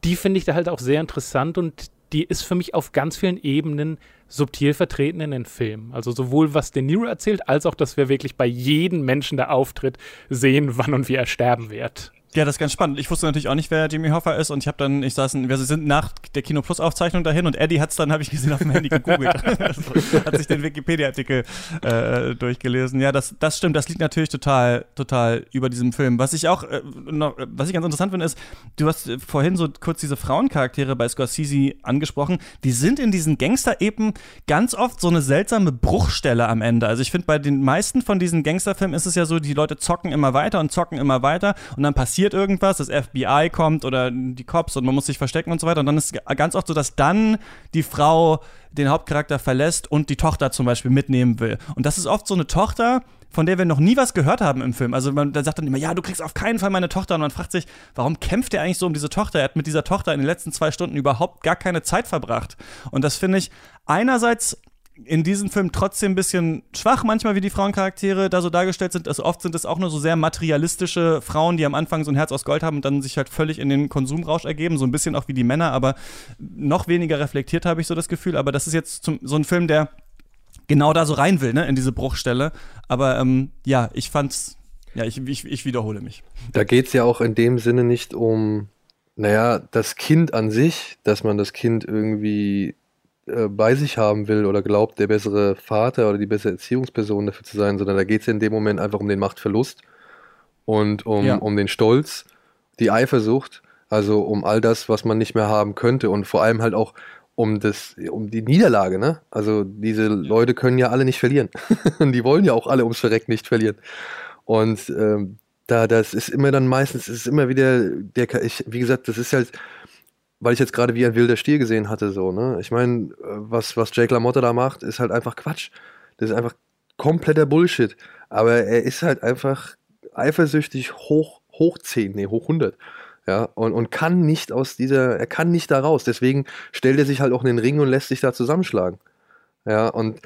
die finde ich da halt auch sehr interessant und die ist für mich auf ganz vielen Ebenen subtil vertreten in den Filmen. Also sowohl was De Niro erzählt, als auch, dass wir wirklich bei jedem Menschen, der auftritt, sehen, wann und wie er sterben wird. Ja, das ist ganz spannend. Ich wusste natürlich auch nicht, wer Jimmy Hoffa ist und ich habe dann, ich saß, wir sind nach der Kino Plus Aufzeichnung dahin und Eddie hat es dann, habe ich gesehen, auf dem Handy gegoogelt. hat sich den Wikipedia-Artikel äh, durchgelesen. Ja, das, das stimmt. Das liegt natürlich total, total über diesem Film. Was ich auch, äh, noch, was ich ganz interessant finde, ist, du hast vorhin so kurz diese Frauencharaktere bei Scorsese angesprochen. Die sind in diesen Gangster-Epen ganz oft so eine seltsame Bruchstelle am Ende. Also ich finde, bei den meisten von diesen Gangsterfilmen ist es ja so, die Leute zocken immer weiter und zocken immer weiter und dann passiert passiert irgendwas, das FBI kommt oder die Cops und man muss sich verstecken und so weiter. Und dann ist es ganz oft so, dass dann die Frau den Hauptcharakter verlässt und die Tochter zum Beispiel mitnehmen will. Und das ist oft so eine Tochter, von der wir noch nie was gehört haben im Film. Also man da sagt dann immer, ja, du kriegst auf keinen Fall meine Tochter. Und man fragt sich, warum kämpft er eigentlich so um diese Tochter? Er hat mit dieser Tochter in den letzten zwei Stunden überhaupt gar keine Zeit verbracht. Und das finde ich einerseits in diesem Film trotzdem ein bisschen schwach, manchmal wie die Frauencharaktere da so dargestellt sind. Also oft sind es auch nur so sehr materialistische Frauen, die am Anfang so ein Herz aus Gold haben und dann sich halt völlig in den Konsumrausch ergeben, so ein bisschen auch wie die Männer, aber noch weniger reflektiert habe ich so das Gefühl. Aber das ist jetzt zum, so ein Film, der genau da so rein will, ne, in diese Bruchstelle. Aber ähm, ja, ich fand's, ja, ich, ich, ich wiederhole mich. Da geht es ja auch in dem Sinne nicht um, naja, das Kind an sich, dass man das Kind irgendwie äh, bei sich haben will oder glaubt, der bessere Vater oder die bessere Erziehungsperson dafür zu sein, sondern da geht es in dem Moment einfach um den Machtverlust und um, ja. um den Stolz, die Eifersucht, also um all das, was man nicht mehr haben könnte und vor allem halt auch um das, um die Niederlage, ne? Also diese Leute können ja alle nicht verlieren. die wollen ja auch alle ums Verreck nicht verlieren. Und ähm, da, das ist immer dann meistens, ist immer wieder der, ich, wie gesagt, das ist halt, weil ich jetzt gerade wie ein wilder Stier gesehen hatte, so, ne? Ich meine, äh, was, was Jake LaMotta da macht, ist halt einfach Quatsch. Das ist einfach kompletter Bullshit. Aber er ist halt einfach eifersüchtig hoch, hoch 10, nee, hoch 100. Ja, und, und kann nicht aus dieser, er kann nicht da raus. Deswegen stellt er sich halt auch in den Ring und lässt sich da zusammenschlagen. Ja, und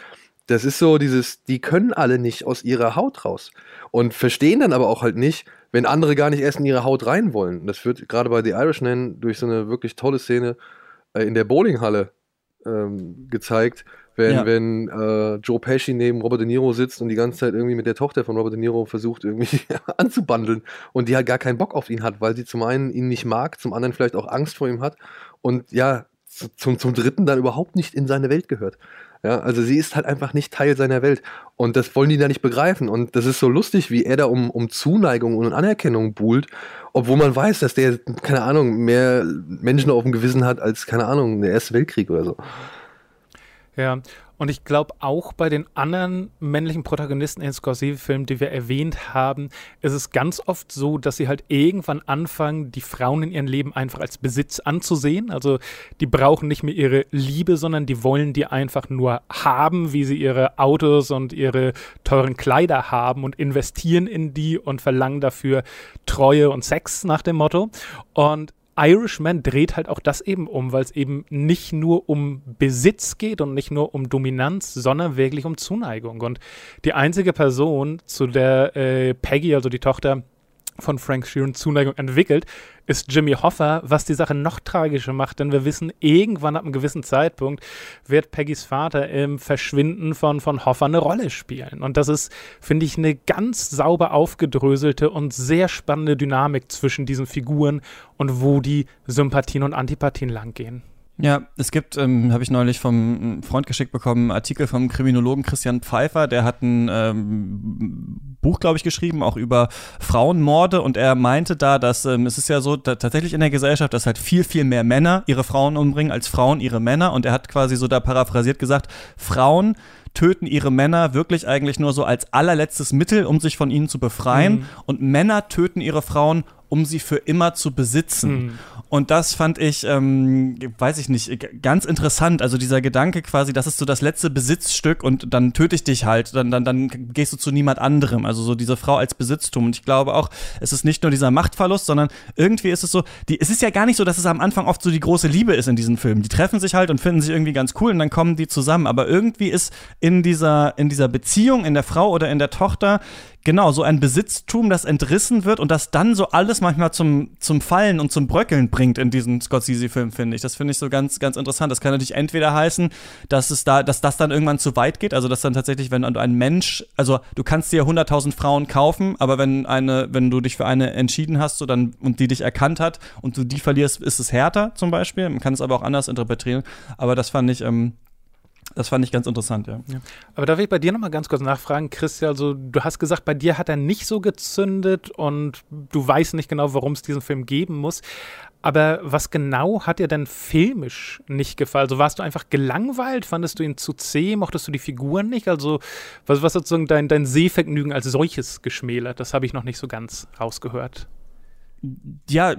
das ist so dieses, die können alle nicht aus ihrer Haut raus. Und verstehen dann aber auch halt nicht, wenn andere gar nicht erst in ihre Haut rein wollen. Das wird gerade bei The Irishman durch so eine wirklich tolle Szene äh, in der Bowlinghalle ähm, gezeigt, wenn, Ja. wenn äh, Joe Pesci neben Robert De Niro sitzt und die ganze Zeit irgendwie mit der Tochter von Robert De Niro versucht, irgendwie anzubandeln und die halt gar keinen Bock auf ihn hat, weil sie zum einen ihn nicht mag, zum anderen vielleicht auch Angst vor ihm hat und ja, zu- zum, zum dritten dann überhaupt nicht in seine Welt gehört. Ja, also sie ist halt einfach nicht Teil seiner Welt. Und das wollen die da nicht begreifen. Und das ist so lustig, wie er da um, um Zuneigung und Anerkennung buhlt, obwohl man weiß, dass der, keine Ahnung, mehr Menschen auf dem Gewissen hat als, keine Ahnung, der Erste Weltkrieg oder so. Ja, und ich glaube auch bei den anderen männlichen Protagonisten in Scorsese-Filmen, die wir erwähnt haben, ist es ganz oft so, dass sie halt irgendwann anfangen, die Frauen in ihrem Leben einfach als Besitz anzusehen. Also die brauchen nicht mehr ihre Liebe, sondern die wollen die einfach nur haben, wie sie ihre Autos und ihre teuren Kleider haben und investieren in die und verlangen dafür Treue und Sex nach dem Motto. Und Irishman dreht halt auch das eben um, weil es eben nicht nur um Besitz geht und nicht nur um Dominanz, sondern wirklich um Zuneigung. Und die einzige Person, zu der äh, Peggy, also die Tochter von Frank Sheeran, Zuneigung entwickelt, ist Jimmy Hoffa, was die Sache noch tragischer macht, denn wir wissen, irgendwann ab einem gewissen Zeitpunkt wird Peggys Vater im Verschwinden von, von Hoffa eine Rolle spielen. Und das ist, finde ich, eine ganz sauber aufgedröselte und sehr spannende Dynamik zwischen diesen Figuren und wo die Sympathien und Antipathien langgehen. Ja, es gibt, ähm, habe ich neulich vom Freund geschickt bekommen, einen Artikel vom Kriminologen Christian Pfeiffer, der hat ein ähm, Buch, glaube ich, geschrieben, auch über Frauenmorde und er meinte da, dass ähm, es ist ja so tatsächlich in der Gesellschaft, dass halt viel, viel mehr Männer ihre Frauen umbringen als Frauen ihre Männer und er hat quasi so da paraphrasiert gesagt, Frauen töten ihre Männer wirklich eigentlich nur so als allerletztes Mittel, um sich von ihnen zu befreien Mhm. und Männer töten ihre Frauen, um sie für immer zu besitzen. Mhm. Und das fand ich, ähm, weiß ich nicht, ganz interessant. Also dieser Gedanke quasi, das ist so das letzte Besitzstück und dann töte ich dich halt, dann, dann, dann gehst du zu niemand anderem. Also so diese Frau als Besitztum. Und ich glaube auch, es ist nicht nur dieser Machtverlust, sondern irgendwie ist es so, die, es ist ja gar nicht so, dass es am Anfang oft so die große Liebe ist in diesen Filmen. Die treffen sich halt und finden sich irgendwie ganz cool und dann kommen die zusammen. Aber irgendwie ist in dieser, in dieser Beziehung, in der Frau oder in der Tochter, Genau, so ein Besitztum, das entrissen wird und das dann so alles manchmal zum, zum Fallen und zum Bröckeln bringt in diesen Scorsese-Film, finde ich. Das finde ich so ganz, ganz interessant. Das kann natürlich entweder heißen, dass es da, dass das dann irgendwann zu weit geht, also dass dann tatsächlich, wenn du ein Mensch, also du kannst dir 100.000 Frauen kaufen, aber wenn eine, wenn du dich für eine entschieden hast so dann, und die dich erkannt hat und du die verlierst, ist es härter zum Beispiel. Man kann es aber auch anders interpretieren. Aber das fand ich, ähm, das fand ich ganz interessant, ja. Aber darf ich bei dir nochmal ganz kurz nachfragen, Christian? Also, du hast gesagt, bei dir hat er nicht so gezündet und du weißt nicht genau, warum es diesen Film geben muss. Aber was genau hat dir denn filmisch nicht gefallen? Also warst du einfach gelangweilt? Fandest du ihn zu zäh? Mochtest du die Figuren nicht? Also was, was sozusagen dein, dein Sehvergnügen als solches geschmälert? Das habe ich noch nicht so ganz rausgehört. Ja,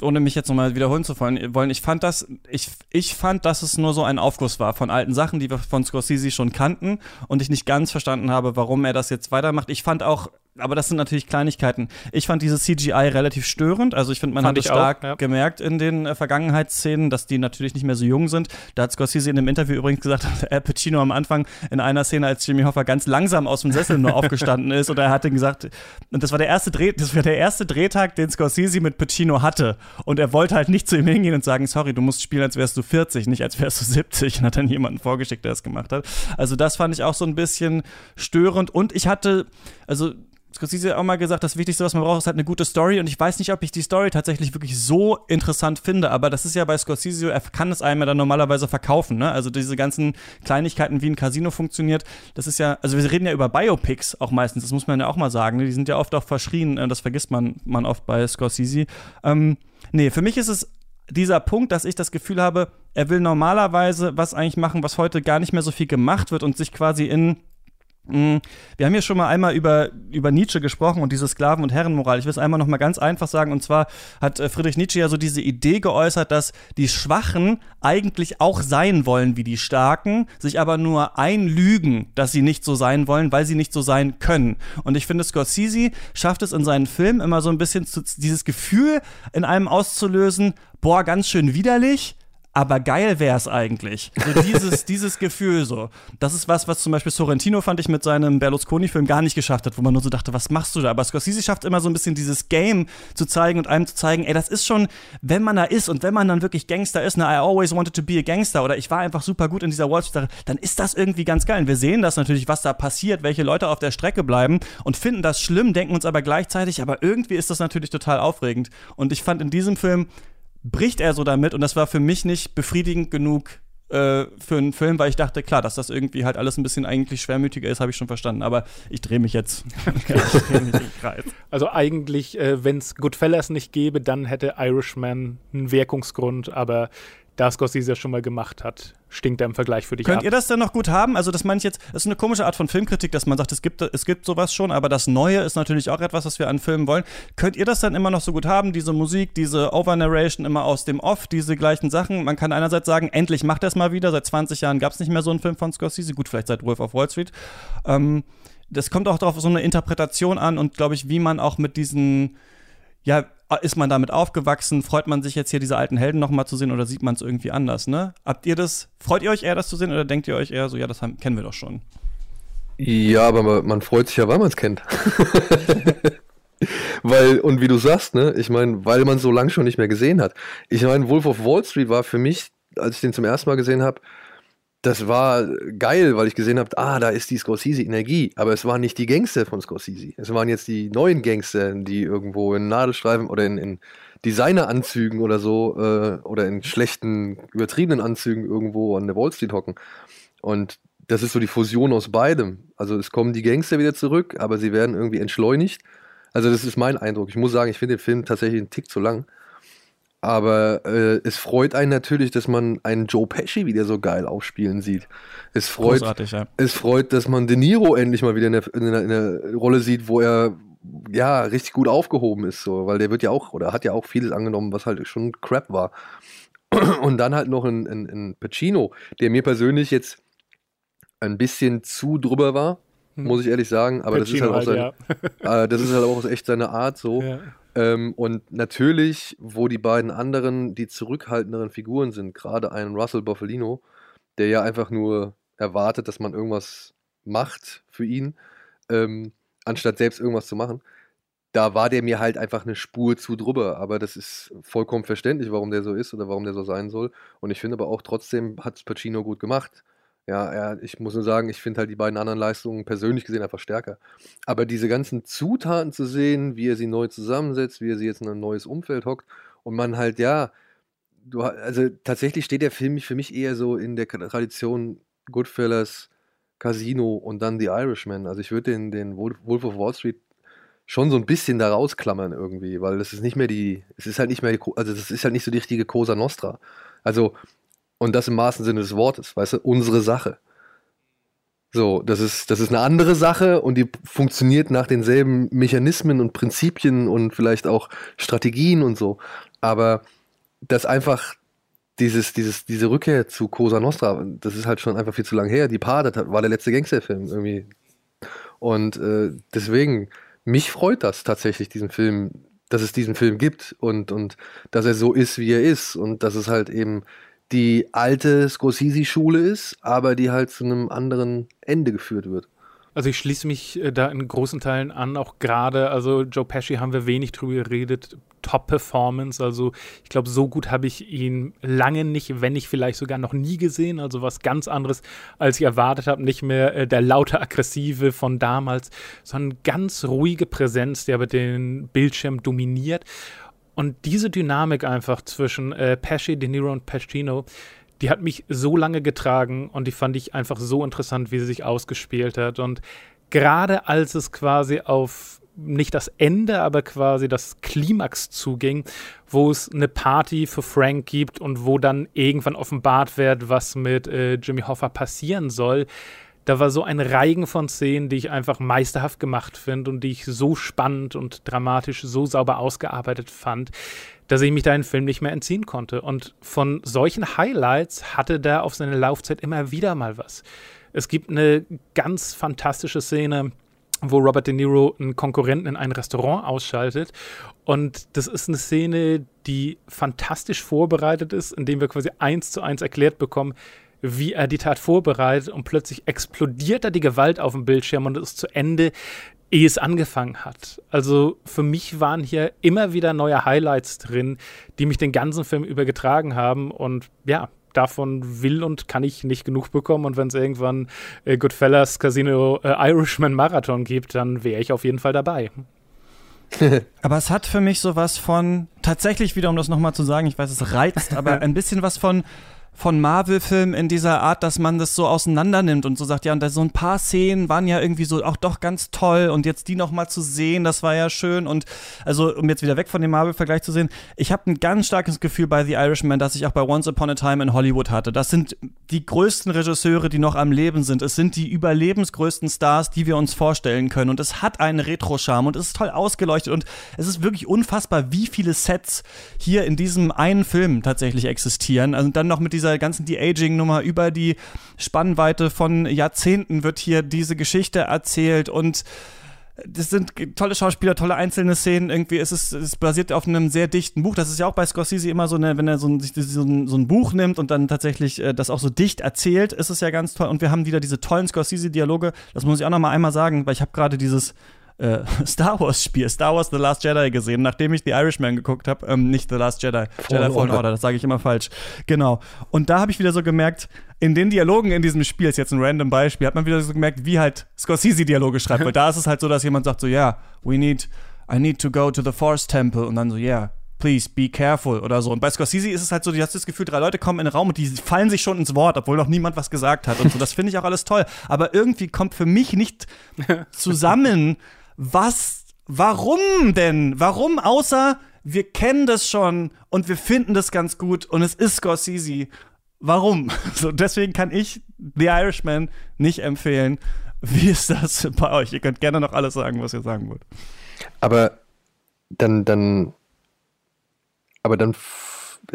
ohne mich jetzt nochmal wiederholen zu wollen, ich fand das, ich, ich fand, dass es nur so ein Aufguss war von alten Sachen, die wir von Scorsese schon kannten und ich nicht ganz verstanden habe, warum er das jetzt weitermacht. Ich fand auch, aber das sind natürlich Kleinigkeiten. Ich fand dieses CGI relativ störend. Also ich finde, man Fand hat es ich auch, stark ja. gemerkt in den äh, Vergangenheitsszenen, dass die natürlich nicht mehr so jung sind. Da hat Scorsese in einem Interview übrigens gesagt, dass Al Pacino am Anfang in einer Szene, als Jimmy Hoffa ganz langsam aus dem Sessel nur aufgestanden ist und er hatte gesagt, und das war der erste Dreh, das war der erste Drehtag, den Scorsese mit Pacino hatte. Und er wollte halt nicht zu ihm hingehen und sagen, sorry, du musst spielen, als wärst du 40, nicht als wärst du 70. Und hat dann jemanden vorgeschickt, der das gemacht hat. Also das fand ich auch so ein bisschen störend. Und ich hatte, also Scorsese auch mal gesagt, das Wichtigste, was man braucht, ist halt eine gute Story. Und ich weiß nicht, ob ich die Story tatsächlich wirklich so interessant finde, aber das ist ja bei Scorsese, er kann es einem ja dann normalerweise verkaufen. Ne? Also diese ganzen Kleinigkeiten, wie ein Casino funktioniert, das ist ja, also wir reden ja über Biopics auch meistens, das muss man ja auch mal sagen. Ne? Die sind ja oft auch verschrien, äh, das vergisst man, man oft bei Scorsese. Ähm, nee, für mich ist es dieser Punkt, dass ich das Gefühl habe, er will normalerweise was eigentlich machen, was heute gar nicht mehr so viel gemacht wird und sich quasi in wir haben hier schon mal einmal über, über Nietzsche gesprochen und diese Sklaven- und Herrenmoral. Ich will es einmal noch mal ganz einfach sagen. Und zwar hat äh, Friedrich Nietzsche ja so diese Idee geäußert, dass die Schwachen eigentlich auch sein wollen wie die Starken, sich aber nur einlügen, dass sie nicht so sein wollen, weil sie nicht so sein können. Und ich finde, Scorsese schafft es in seinen Filmen immer so ein bisschen zu, dieses Gefühl in einem auszulösen, boah, ganz schön widerlich aber geil wäre es eigentlich. So dieses, dieses Gefühl so. Das ist was, was zum Beispiel Sorrentino fand ich mit seinem Berlusconi-Film gar nicht geschafft hat, wo man nur so dachte, was machst du da? Aber Scorsese schafft immer so ein bisschen dieses Game zu zeigen und einem zu zeigen, ey, das ist schon, wenn man da ist und wenn man dann wirklich Gangster ist, ne, I always wanted to be a Gangster oder ich war einfach super gut in dieser Wall Street, dann ist das irgendwie ganz geil. Und wir sehen das natürlich, was da passiert, welche Leute auf der Strecke bleiben und finden das schlimm, denken uns aber gleichzeitig, aber irgendwie ist das natürlich total aufregend. Und ich fand in diesem Film bricht er so damit und das war für mich nicht befriedigend genug äh, für einen Film, weil ich dachte, klar, dass das irgendwie halt alles ein bisschen eigentlich schwermütiger ist, habe ich schon verstanden. Aber ich drehe mich jetzt. dreh mich Kreis. Also eigentlich, äh, wenn es Goodfellas nicht gäbe, dann hätte Irishman einen Wirkungsgrund, aber da Scorsese ja schon mal gemacht hat, stinkt er im Vergleich für dich Könnt ab. ihr das denn noch gut haben? Also das meine ich jetzt, das ist eine komische Art von Filmkritik, dass man sagt, es gibt, es gibt sowas schon, aber das Neue ist natürlich auch etwas, was wir an Filmen wollen. Könnt ihr das dann immer noch so gut haben, diese Musik, diese Overnarration immer aus dem Off, diese gleichen Sachen? Man kann einerseits sagen, endlich macht er es mal wieder, seit 20 Jahren gab es nicht mehr so einen Film von Scorsese, gut, vielleicht seit Wolf of Wall Street. Ähm, das kommt auch darauf so eine Interpretation an und glaube ich, wie man auch mit diesen ja, ist man damit aufgewachsen? Freut man sich jetzt hier diese alten Helden nochmal zu sehen oder sieht man es irgendwie anders, ne? Habt ihr das, freut ihr euch eher, das zu sehen oder denkt ihr euch eher so, ja, das haben, kennen wir doch schon? Ja, aber man freut sich ja, weil man es kennt. weil, und wie du sagst, ne, ich meine, weil man so lange schon nicht mehr gesehen hat. Ich meine, Wolf of Wall Street war für mich, als ich den zum ersten Mal gesehen habe, das war geil, weil ich gesehen habe, ah, da ist die Scorsese-Energie. Aber es waren nicht die Gangster von Scorsese. Es waren jetzt die neuen Gangster, die irgendwo in Nadelstreifen oder in, in Designeranzügen oder so äh, oder in schlechten, übertriebenen Anzügen irgendwo an der Wall Street hocken. Und das ist so die Fusion aus beidem. Also es kommen die Gangster wieder zurück, aber sie werden irgendwie entschleunigt. Also das ist mein Eindruck. Ich muss sagen, ich finde den Film tatsächlich einen Tick zu lang. Aber äh, es freut einen natürlich, dass man einen Joe Pesci wieder so geil aufspielen sieht. Es freut, ja. es freut, dass man De Niro endlich mal wieder in der, in, der, in der, Rolle sieht, wo er ja richtig gut aufgehoben ist, so, weil der wird ja auch oder hat ja auch vieles angenommen, was halt schon Crap war. Und dann halt noch ein, ein, ein Pacino, der mir persönlich jetzt ein bisschen zu drüber war. Muss ich ehrlich sagen. Aber das ist halt auch halt, sein, ja. äh, das ist halt auch echt seine Art so. Ja. Ähm, und natürlich, wo die beiden anderen, die zurückhaltenderen Figuren sind, gerade ein Russell Boffalino, der ja einfach nur erwartet, dass man irgendwas macht für ihn, ähm, anstatt selbst irgendwas zu machen, da war der mir halt einfach eine Spur zu drüber. Aber das ist vollkommen verständlich, warum der so ist oder warum der so sein soll. Und ich finde aber auch trotzdem hat es Pacino gut gemacht. Ja, ja, ich muss nur sagen, ich finde halt die beiden anderen Leistungen persönlich gesehen einfach stärker. Aber diese ganzen Zutaten zu sehen, wie er sie neu zusammensetzt, wie er sie jetzt in ein neues Umfeld hockt und man halt, ja, du, also tatsächlich steht der Film für mich eher so in der Tradition Goodfellas, Casino und dann The Irishman. Also ich würde den, den Wolf of Wall Street schon so ein bisschen da rausklammern irgendwie, weil das ist nicht mehr die, es ist halt nicht mehr, also das ist halt nicht so die richtige Cosa Nostra. Also und das im wahrsten Sinne des Wortes, weißt du, unsere Sache. So, das ist, das ist eine andere Sache und die funktioniert nach denselben Mechanismen und Prinzipien und vielleicht auch Strategien und so. Aber das einfach dieses, dieses, diese Rückkehr zu Cosa Nostra, das ist halt schon einfach viel zu lang her. Die Paar, das war der letzte Gangsterfilm irgendwie. Und äh, deswegen, mich freut das tatsächlich, diesen Film, dass es diesen Film gibt und, und dass er so ist, wie er ist und dass es halt eben die alte Scorsese-Schule ist, aber die halt zu einem anderen Ende geführt wird. Also ich schließe mich äh, da in großen Teilen an, auch gerade, also Joe Pesci haben wir wenig drüber geredet, Top-Performance, also ich glaube, so gut habe ich ihn lange nicht, wenn nicht vielleicht sogar noch nie gesehen, also was ganz anderes, als ich erwartet habe, nicht mehr äh, der laute Aggressive von damals, sondern ganz ruhige Präsenz, der aber den Bildschirm dominiert und diese Dynamik einfach zwischen äh, Pesci, De Niro und Pacino, die hat mich so lange getragen und die fand ich einfach so interessant, wie sie sich ausgespielt hat. Und gerade als es quasi auf nicht das Ende, aber quasi das Klimax zuging, wo es eine Party für Frank gibt und wo dann irgendwann offenbart wird, was mit äh, Jimmy Hoffa passieren soll, da war so ein Reigen von Szenen, die ich einfach meisterhaft gemacht finde und die ich so spannend und dramatisch, so sauber ausgearbeitet fand, dass ich mich da den Film nicht mehr entziehen konnte. Und von solchen Highlights hatte der auf seine Laufzeit immer wieder mal was. Es gibt eine ganz fantastische Szene, wo Robert De Niro einen Konkurrenten in ein Restaurant ausschaltet. Und das ist eine Szene, die fantastisch vorbereitet ist, indem wir quasi eins zu eins erklärt bekommen, wie er die Tat vorbereitet und plötzlich explodiert da die Gewalt auf dem Bildschirm und es ist zu Ende, ehe es angefangen hat. Also für mich waren hier immer wieder neue Highlights drin, die mich den ganzen Film übergetragen haben und ja, davon will und kann ich nicht genug bekommen. Und wenn es irgendwann äh, Goodfellas Casino äh, Irishman Marathon gibt, dann wäre ich auf jeden Fall dabei. aber es hat für mich sowas von, tatsächlich wieder, um das nochmal zu sagen, ich weiß, es reizt, aber ein bisschen was von von Marvel-Filmen in dieser Art, dass man das so auseinander nimmt und so sagt, ja, und da so ein paar Szenen waren ja irgendwie so auch doch ganz toll und jetzt die nochmal zu sehen, das war ja schön und also, um jetzt wieder weg von dem Marvel-Vergleich zu sehen, ich habe ein ganz starkes Gefühl bei The Irishman, das ich auch bei Once Upon a Time in Hollywood hatte. Das sind die größten Regisseure, die noch am Leben sind. Es sind die überlebensgrößten Stars, die wir uns vorstellen können und es hat einen Retro-Charme und es ist toll ausgeleuchtet und es ist wirklich unfassbar, wie viele Sets hier in diesem einen Film tatsächlich existieren. Also dann noch mit dieser dieser ganzen De-Aging-Nummer über die Spannweite von Jahrzehnten wird hier diese Geschichte erzählt und das sind tolle Schauspieler, tolle einzelne Szenen. Irgendwie ist es, es basiert auf einem sehr dichten Buch. Das ist ja auch bei Scorsese immer so eine, wenn er so ein, so ein, so ein Buch nimmt und dann tatsächlich äh, das auch so dicht erzählt, ist es ja ganz toll. Und wir haben wieder diese tollen Scorsese-Dialoge. Das muss ich auch noch mal einmal sagen, weil ich habe gerade dieses äh, Star Wars Spiel, Star Wars The Last Jedi gesehen, nachdem ich The Irishman geguckt habe. Ähm, nicht The Last Jedi, Fallen Jedi Fallen Order, das sage ich immer falsch. Genau. Und da habe ich wieder so gemerkt, in den Dialogen in diesem Spiel, ist jetzt ein random Beispiel, hat man wieder so gemerkt, wie halt Scorsese Dialoge schreibt. Weil da ist es halt so, dass jemand sagt so, ja, yeah, we need, I need to go to the Force Temple. Und dann so, yeah, please be careful oder so. Und bei Scorsese ist es halt so, du hast das Gefühl, drei Leute kommen in den Raum und die fallen sich schon ins Wort, obwohl noch niemand was gesagt hat und so. Das finde ich auch alles toll. Aber irgendwie kommt für mich nicht zusammen, was Warum denn? Warum außer wir kennen das schon und wir finden das ganz gut und es ist Scorsese. Warum? So, deswegen kann ich The Irishman nicht empfehlen. Wie ist das bei euch? Ihr könnt gerne noch alles sagen, was ihr sagen wollt. Aber dann, dann, aber dann,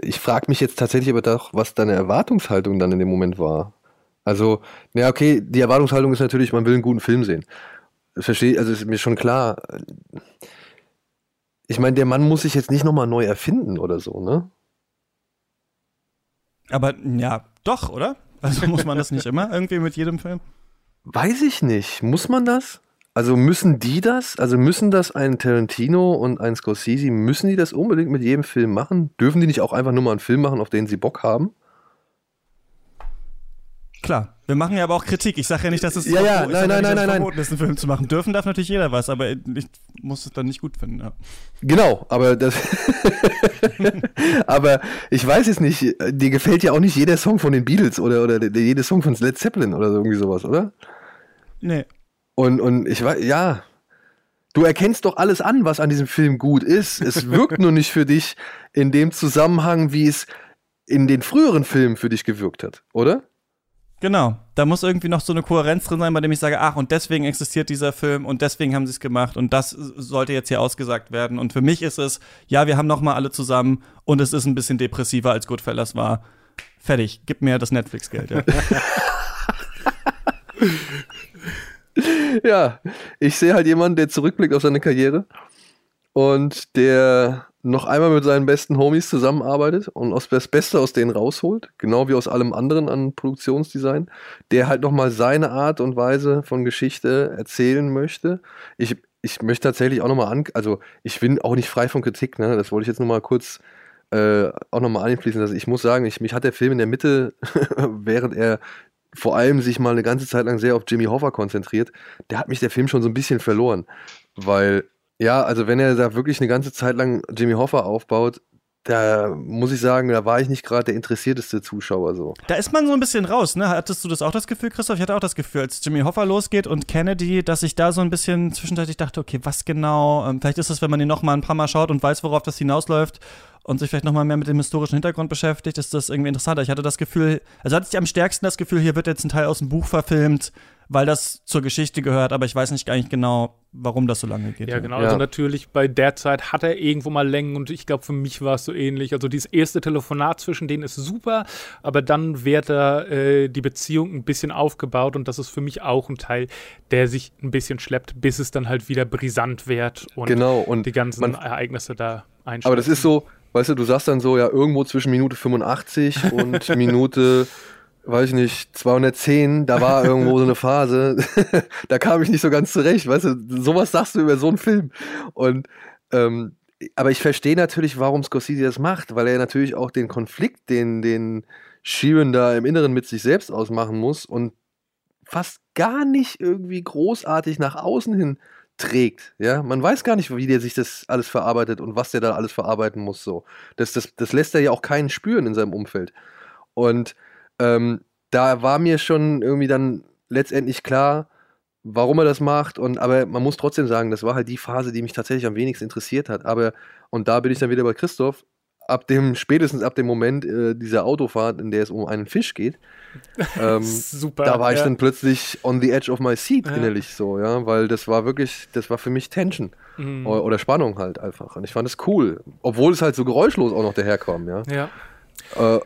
ich frage mich jetzt tatsächlich aber doch, was deine Erwartungshaltung dann in dem Moment war. Also, na okay, die Erwartungshaltung ist natürlich, man will einen guten Film sehen verstehe, also ist mir schon klar. Ich meine, der Mann muss sich jetzt nicht nochmal neu erfinden oder so, ne? Aber ja, doch, oder? Also muss man das nicht immer irgendwie mit jedem Film? Weiß ich nicht. Muss man das? Also müssen die das? Also müssen das ein Tarantino und ein Scorsese, müssen die das unbedingt mit jedem Film machen? Dürfen die nicht auch einfach nur mal einen Film machen, auf den sie Bock haben? Klar. Wir machen ja aber auch Kritik. Ich sage ja nicht, dass es ja, ja, nein, nein, nein, nein, verboten ist, einen Film zu machen. Dürfen darf natürlich jeder was, aber ich muss es dann nicht gut finden. Ja. Genau, aber das. aber ich weiß es nicht. Dir gefällt ja auch nicht jeder Song von den Beatles oder, oder jeder Song von Led Zeppelin oder irgendwie sowas, oder? Nee. Und, und ich weiß, ja. Du erkennst doch alles an, was an diesem Film gut ist. Es wirkt nur nicht für dich in dem Zusammenhang, wie es in den früheren Filmen für dich gewirkt hat, oder? Genau, da muss irgendwie noch so eine Kohärenz drin sein, bei dem ich sage, ach, und deswegen existiert dieser Film und deswegen haben sie es gemacht und das sollte jetzt hier ausgesagt werden. Und für mich ist es, ja, wir haben noch mal alle zusammen und es ist ein bisschen depressiver als Goodfellas war. Fertig, gib mir das Netflix-Geld. Ja. ja, ich sehe halt jemanden, der zurückblickt auf seine Karriere und der noch einmal mit seinen besten Homies zusammenarbeitet und das Beste aus denen rausholt, genau wie aus allem anderen an Produktionsdesign, der halt nochmal seine Art und Weise von Geschichte erzählen möchte. Ich, ich möchte tatsächlich auch nochmal an, also ich bin auch nicht frei von Kritik, ne? das wollte ich jetzt nochmal kurz äh, auch nochmal einfließen lassen. Ich muss sagen, ich, mich hat der Film in der Mitte, während er vor allem sich mal eine ganze Zeit lang sehr auf Jimmy Hoffa konzentriert, der hat mich der Film schon so ein bisschen verloren, weil ja, also wenn er da wirklich eine ganze Zeit lang Jimmy Hoffa aufbaut, da muss ich sagen, da war ich nicht gerade der interessierteste Zuschauer so. Da ist man so ein bisschen raus, ne? Hattest du das auch das Gefühl, Christoph? Ich hatte auch das Gefühl, als Jimmy Hoffa losgeht und Kennedy, dass ich da so ein bisschen zwischenzeitlich dachte, okay, was genau? Ähm, vielleicht ist es, wenn man ihn noch mal ein paar Mal schaut und weiß, worauf das hinausläuft und sich vielleicht noch mal mehr mit dem historischen Hintergrund beschäftigt, ist das irgendwie interessanter. Ich hatte das Gefühl, also hatte ich am stärksten das Gefühl, hier wird jetzt ein Teil aus dem Buch verfilmt, weil das zur Geschichte gehört, aber ich weiß nicht eigentlich genau, warum das so lange geht. Ja, genau. Ja. Also natürlich bei der Zeit hat er irgendwo mal Längen und ich glaube, für mich war es so ähnlich. Also dieses erste Telefonat zwischen denen ist super, aber dann wird da äh, die Beziehung ein bisschen aufgebaut und das ist für mich auch ein Teil, der sich ein bisschen schleppt, bis es dann halt wieder brisant wird und Genau, und die ganzen man- Ereignisse da einstellen. Aber das ist so, weißt du, du sagst dann so, ja, irgendwo zwischen Minute 85 und Minute, weiß ich nicht, 210, da war irgendwo so eine Phase, da kam ich nicht so ganz zurecht, weißt du, sowas sagst du über so einen Film. Und, ähm, aber ich verstehe natürlich, warum Scorsese das macht, weil er natürlich auch den Konflikt, den, den Sheeran da im Inneren mit sich selbst ausmachen muss und fast gar nicht irgendwie großartig nach außen hin trägt. Ja, man weiß gar nicht, wie der sich das alles verarbeitet und was der da alles verarbeiten muss. So, das, das, das lässt er ja auch keinen spüren in seinem Umfeld. Und ähm, da war mir schon irgendwie dann letztendlich klar, warum er das macht. Und aber man muss trotzdem sagen, das war halt die Phase, die mich tatsächlich am wenigsten interessiert hat. Aber und da bin ich dann wieder bei Christoph. Ab dem spätestens ab dem Moment äh, dieser Autofahrt, in der es um einen Fisch geht, ähm, super. da war ich ja. dann plötzlich on the edge of my seat Ja. innerlich so, ja, weil das war wirklich, das war für mich Tension Mhm. oder Spannung halt einfach. Und ich fand es cool, obwohl es halt so geräuschlos auch noch daherkam, ja. Ja. Äh,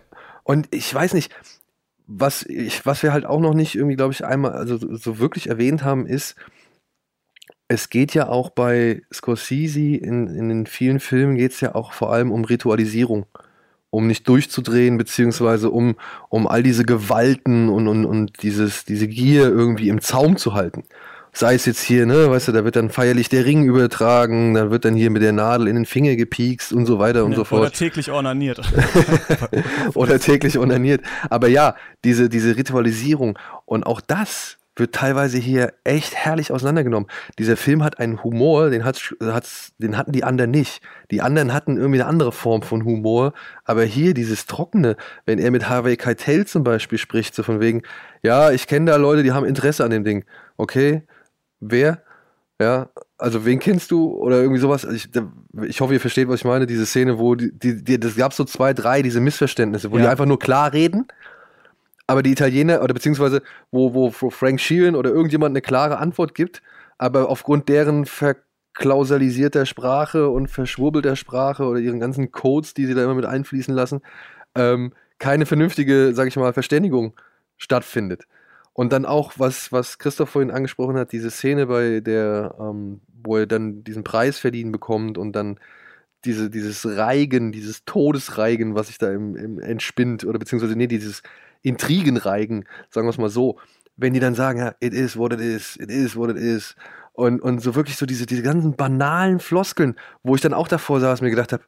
und ich weiß nicht, was, ich, was wir halt auch noch nicht irgendwie, glaube ich, einmal also so- wirklich erwähnt haben, ist, es geht ja auch bei Scorsese in, in den vielen Filmen geht es ja auch vor allem um Ritualisierung. Um nicht durchzudrehen, beziehungsweise um, um all diese Gewalten und, und, und dieses, diese Gier irgendwie im Zaum zu halten. Sei es jetzt hier, ne, weißt du, da wird dann feierlich der Ring übertragen, dann wird dann hier mit der Nadel in den Finger gepiekst und so weiter und Ja, so fort Oder täglich ornaniert. oder täglich onaniert. Aber ja, diese, diese Ritualisierung und auch das wird teilweise hier echt herrlich auseinandergenommen. Dieser Film hat einen Humor, den, hat's, hat's, den hatten die anderen nicht. Die anderen hatten irgendwie eine andere Form von Humor, aber hier dieses Trockene, wenn er mit Harvey Keitel zum Beispiel spricht, so von wegen, ja, ich kenne da Leute, die haben Interesse an dem Ding. Okay, wer? Ja, also wen kennst du oder irgendwie sowas? Ich, da- ich hoffe, ihr versteht, was ich meine. Diese Szene, wo die, die, die das gab so zwei, drei, diese Missverständnisse, wo die Ja. einfach nur klar reden, aber die Italiener oder beziehungsweise wo, wo, wo Frank Sheeran oder irgendjemand eine klare Antwort gibt, aber aufgrund deren verklausalisierter Sprache und verschwurbelter Sprache oder ihren ganzen Codes, die sie da immer mit einfließen lassen, ähm, keine vernünftige, sag ich mal, Verständigung stattfindet. Und dann auch, was, was Christoph vorhin angesprochen hat, diese Szene, bei der, ähm, wo er dann diesen Preis verliehen bekommt und dann diese, dieses Reigen, dieses Todesreigen, was sich da im, im entspinnt, oder beziehungsweise, nee, dieses Intrigenreigen, sagen wir es mal so, wenn die dann sagen, ja, it is what it is, it is what it is, und, und so wirklich so diese, diese ganzen banalen Floskeln, wo ich dann auch davor saß und mir gedacht habe,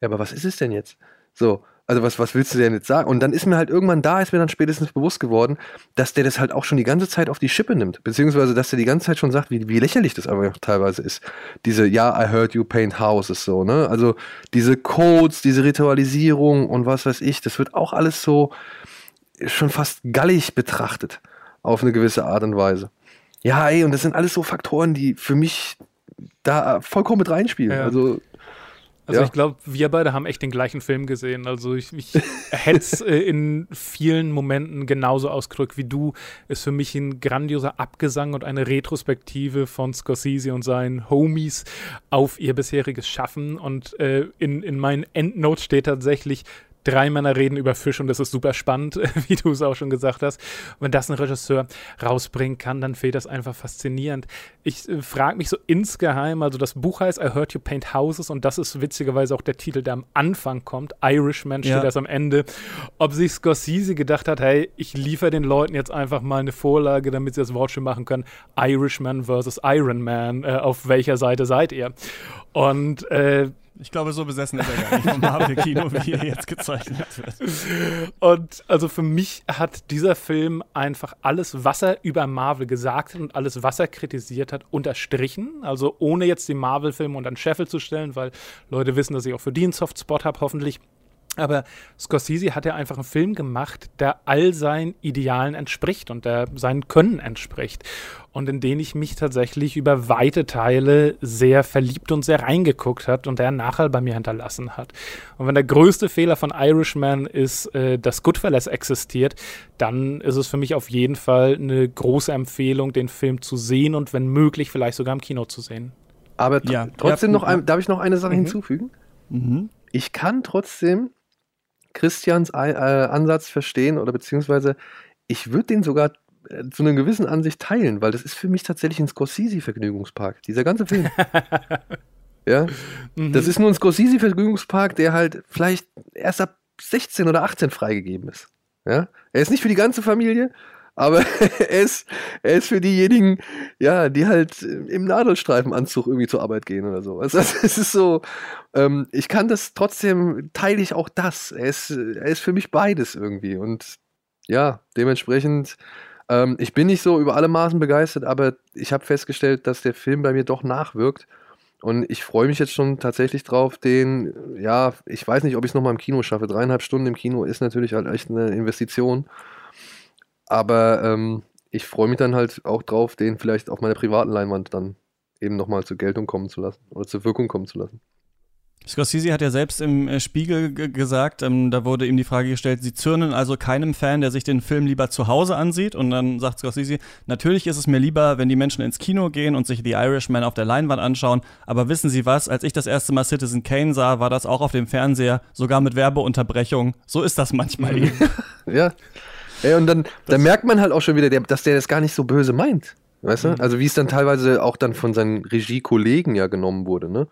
ja, aber was ist es denn jetzt? So, also was, was willst du denn jetzt sagen? Und dann ist mir halt irgendwann da, ist mir dann spätestens bewusst geworden, dass der das halt auch schon die ganze Zeit auf die Schippe nimmt. Beziehungsweise, dass der die ganze Zeit schon sagt, wie, wie lächerlich das aber teilweise ist. Diese, ja, I heard you paint houses, so, ne? Also diese Codes, diese Ritualisierung und was weiß ich, das wird auch alles so schon fast gallig betrachtet. Auf eine gewisse Art und Weise. Ja, ey, und das sind alles so Faktoren, die für mich da vollkommen mit reinspielen. Ja. Also, Also Ja. ich glaube, wir beide haben echt den gleichen Film gesehen. Also ich, ich hätte es äh, in vielen Momenten genauso ausgedrückt wie du. Ist für mich ein grandioser Abgesang und eine Retrospektive von Scorsese und seinen Homies auf ihr bisheriges Schaffen. Und äh, in, in meinen Endnotes steht tatsächlich, drei Männer reden über Fisch und das ist super spannend, wie du es auch schon gesagt hast. Und wenn das ein Regisseur rausbringen kann, dann fehlt das einfach faszinierend. Ich äh, frage mich so insgeheim, also das Buch heißt I Heard You Paint Houses und das ist witzigerweise auch der Titel, der am Anfang kommt. Irishman steht Ja. erst am Ende. Ob sich Scorsese gedacht hat, hey, ich liefere den Leuten jetzt einfach mal eine Vorlage, damit sie das Wortspiel machen können. Irishman versus Iron Man. Äh, auf welcher Seite seid ihr? Und äh, Ich glaube, so besessen ist er gar nicht vom Marvel-Kino, wie er jetzt gezeichnet wird. Und also für mich hat dieser Film einfach alles, was er über Marvel gesagt hat und alles, was er kritisiert hat, unterstrichen. Also ohne jetzt die Marvel-Filme unter den Scheffel zu stellen, weil Leute wissen, dass ich auch für die einen Softspot habe, hoffentlich. Aber Scorsese hat ja einfach einen Film gemacht, der all seinen Idealen entspricht und der seinen Können entspricht. Und in den ich mich tatsächlich über weite Teile sehr verliebt und sehr reingeguckt hat und der nachher bei mir hinterlassen hat. Und wenn der größte Fehler von Irishman ist, äh, dass Goodfellas existiert, dann ist es für mich auf jeden Fall eine große Empfehlung, den Film zu sehen und wenn möglich vielleicht sogar im Kino zu sehen. Aber tr Ja. trotzdem Ja, noch, ein, darf ich noch eine Sache Mhm. hinzufügen? Mhm. Ich kann trotzdem Christians äh, Ansatz verstehen oder beziehungsweise ich würde den sogar äh, zu einer gewissen Ansicht teilen, weil das ist für mich tatsächlich ein Scorsese-Vergnügungspark. Dieser ganze Film. ja, Mhm. das ist nur ein Scorsese-Vergnügungspark, der halt vielleicht erst ab 16 oder 18 freigegeben ist. Ja, er ist nicht für die ganze Familie, aber er ist, er ist für diejenigen, ja, die halt im Nadelstreifenanzug irgendwie zur Arbeit gehen oder so. Also es ist so, ähm, ich kann das trotzdem, teile ich auch das. Er ist, er ist für mich beides irgendwie. Und ja, dementsprechend, ähm, ich bin nicht so über alle Maßen begeistert, aber ich habe festgestellt, dass der Film bei mir doch nachwirkt. Und ich freue mich jetzt schon tatsächlich drauf, den, ja, ich weiß nicht, ob ich es nochmal im Kino schaffe. Dreieinhalb Stunden im Kino ist natürlich halt echt eine Investition. Aber ähm, ich freue mich dann halt auch drauf, den vielleicht auf meiner privaten Leinwand dann eben nochmal zur Geltung kommen zu lassen oder zur Wirkung kommen zu lassen. Scorsese hat ja selbst im äh, Spiegel ge- gesagt, ähm, da wurde ihm die Frage gestellt, Sie zürnen also keinem Fan, der sich den Film lieber zu Hause ansieht. Und dann sagt Scorsese, natürlich ist es mir lieber, wenn die Menschen ins Kino gehen und sich The Irishman auf der Leinwand anschauen. Aber wissen Sie was, als ich das erste Mal Citizen Kane sah, war das auch auf dem Fernseher, sogar mit Werbeunterbrechung. So ist das manchmal eben. Ja. Ja und dann, dann merkt man halt auch schon wieder, der, dass der das gar nicht so böse meint. Weißt du? Also wie es dann teilweise auch dann von seinen Regiekollegen ja genommen wurde, ne?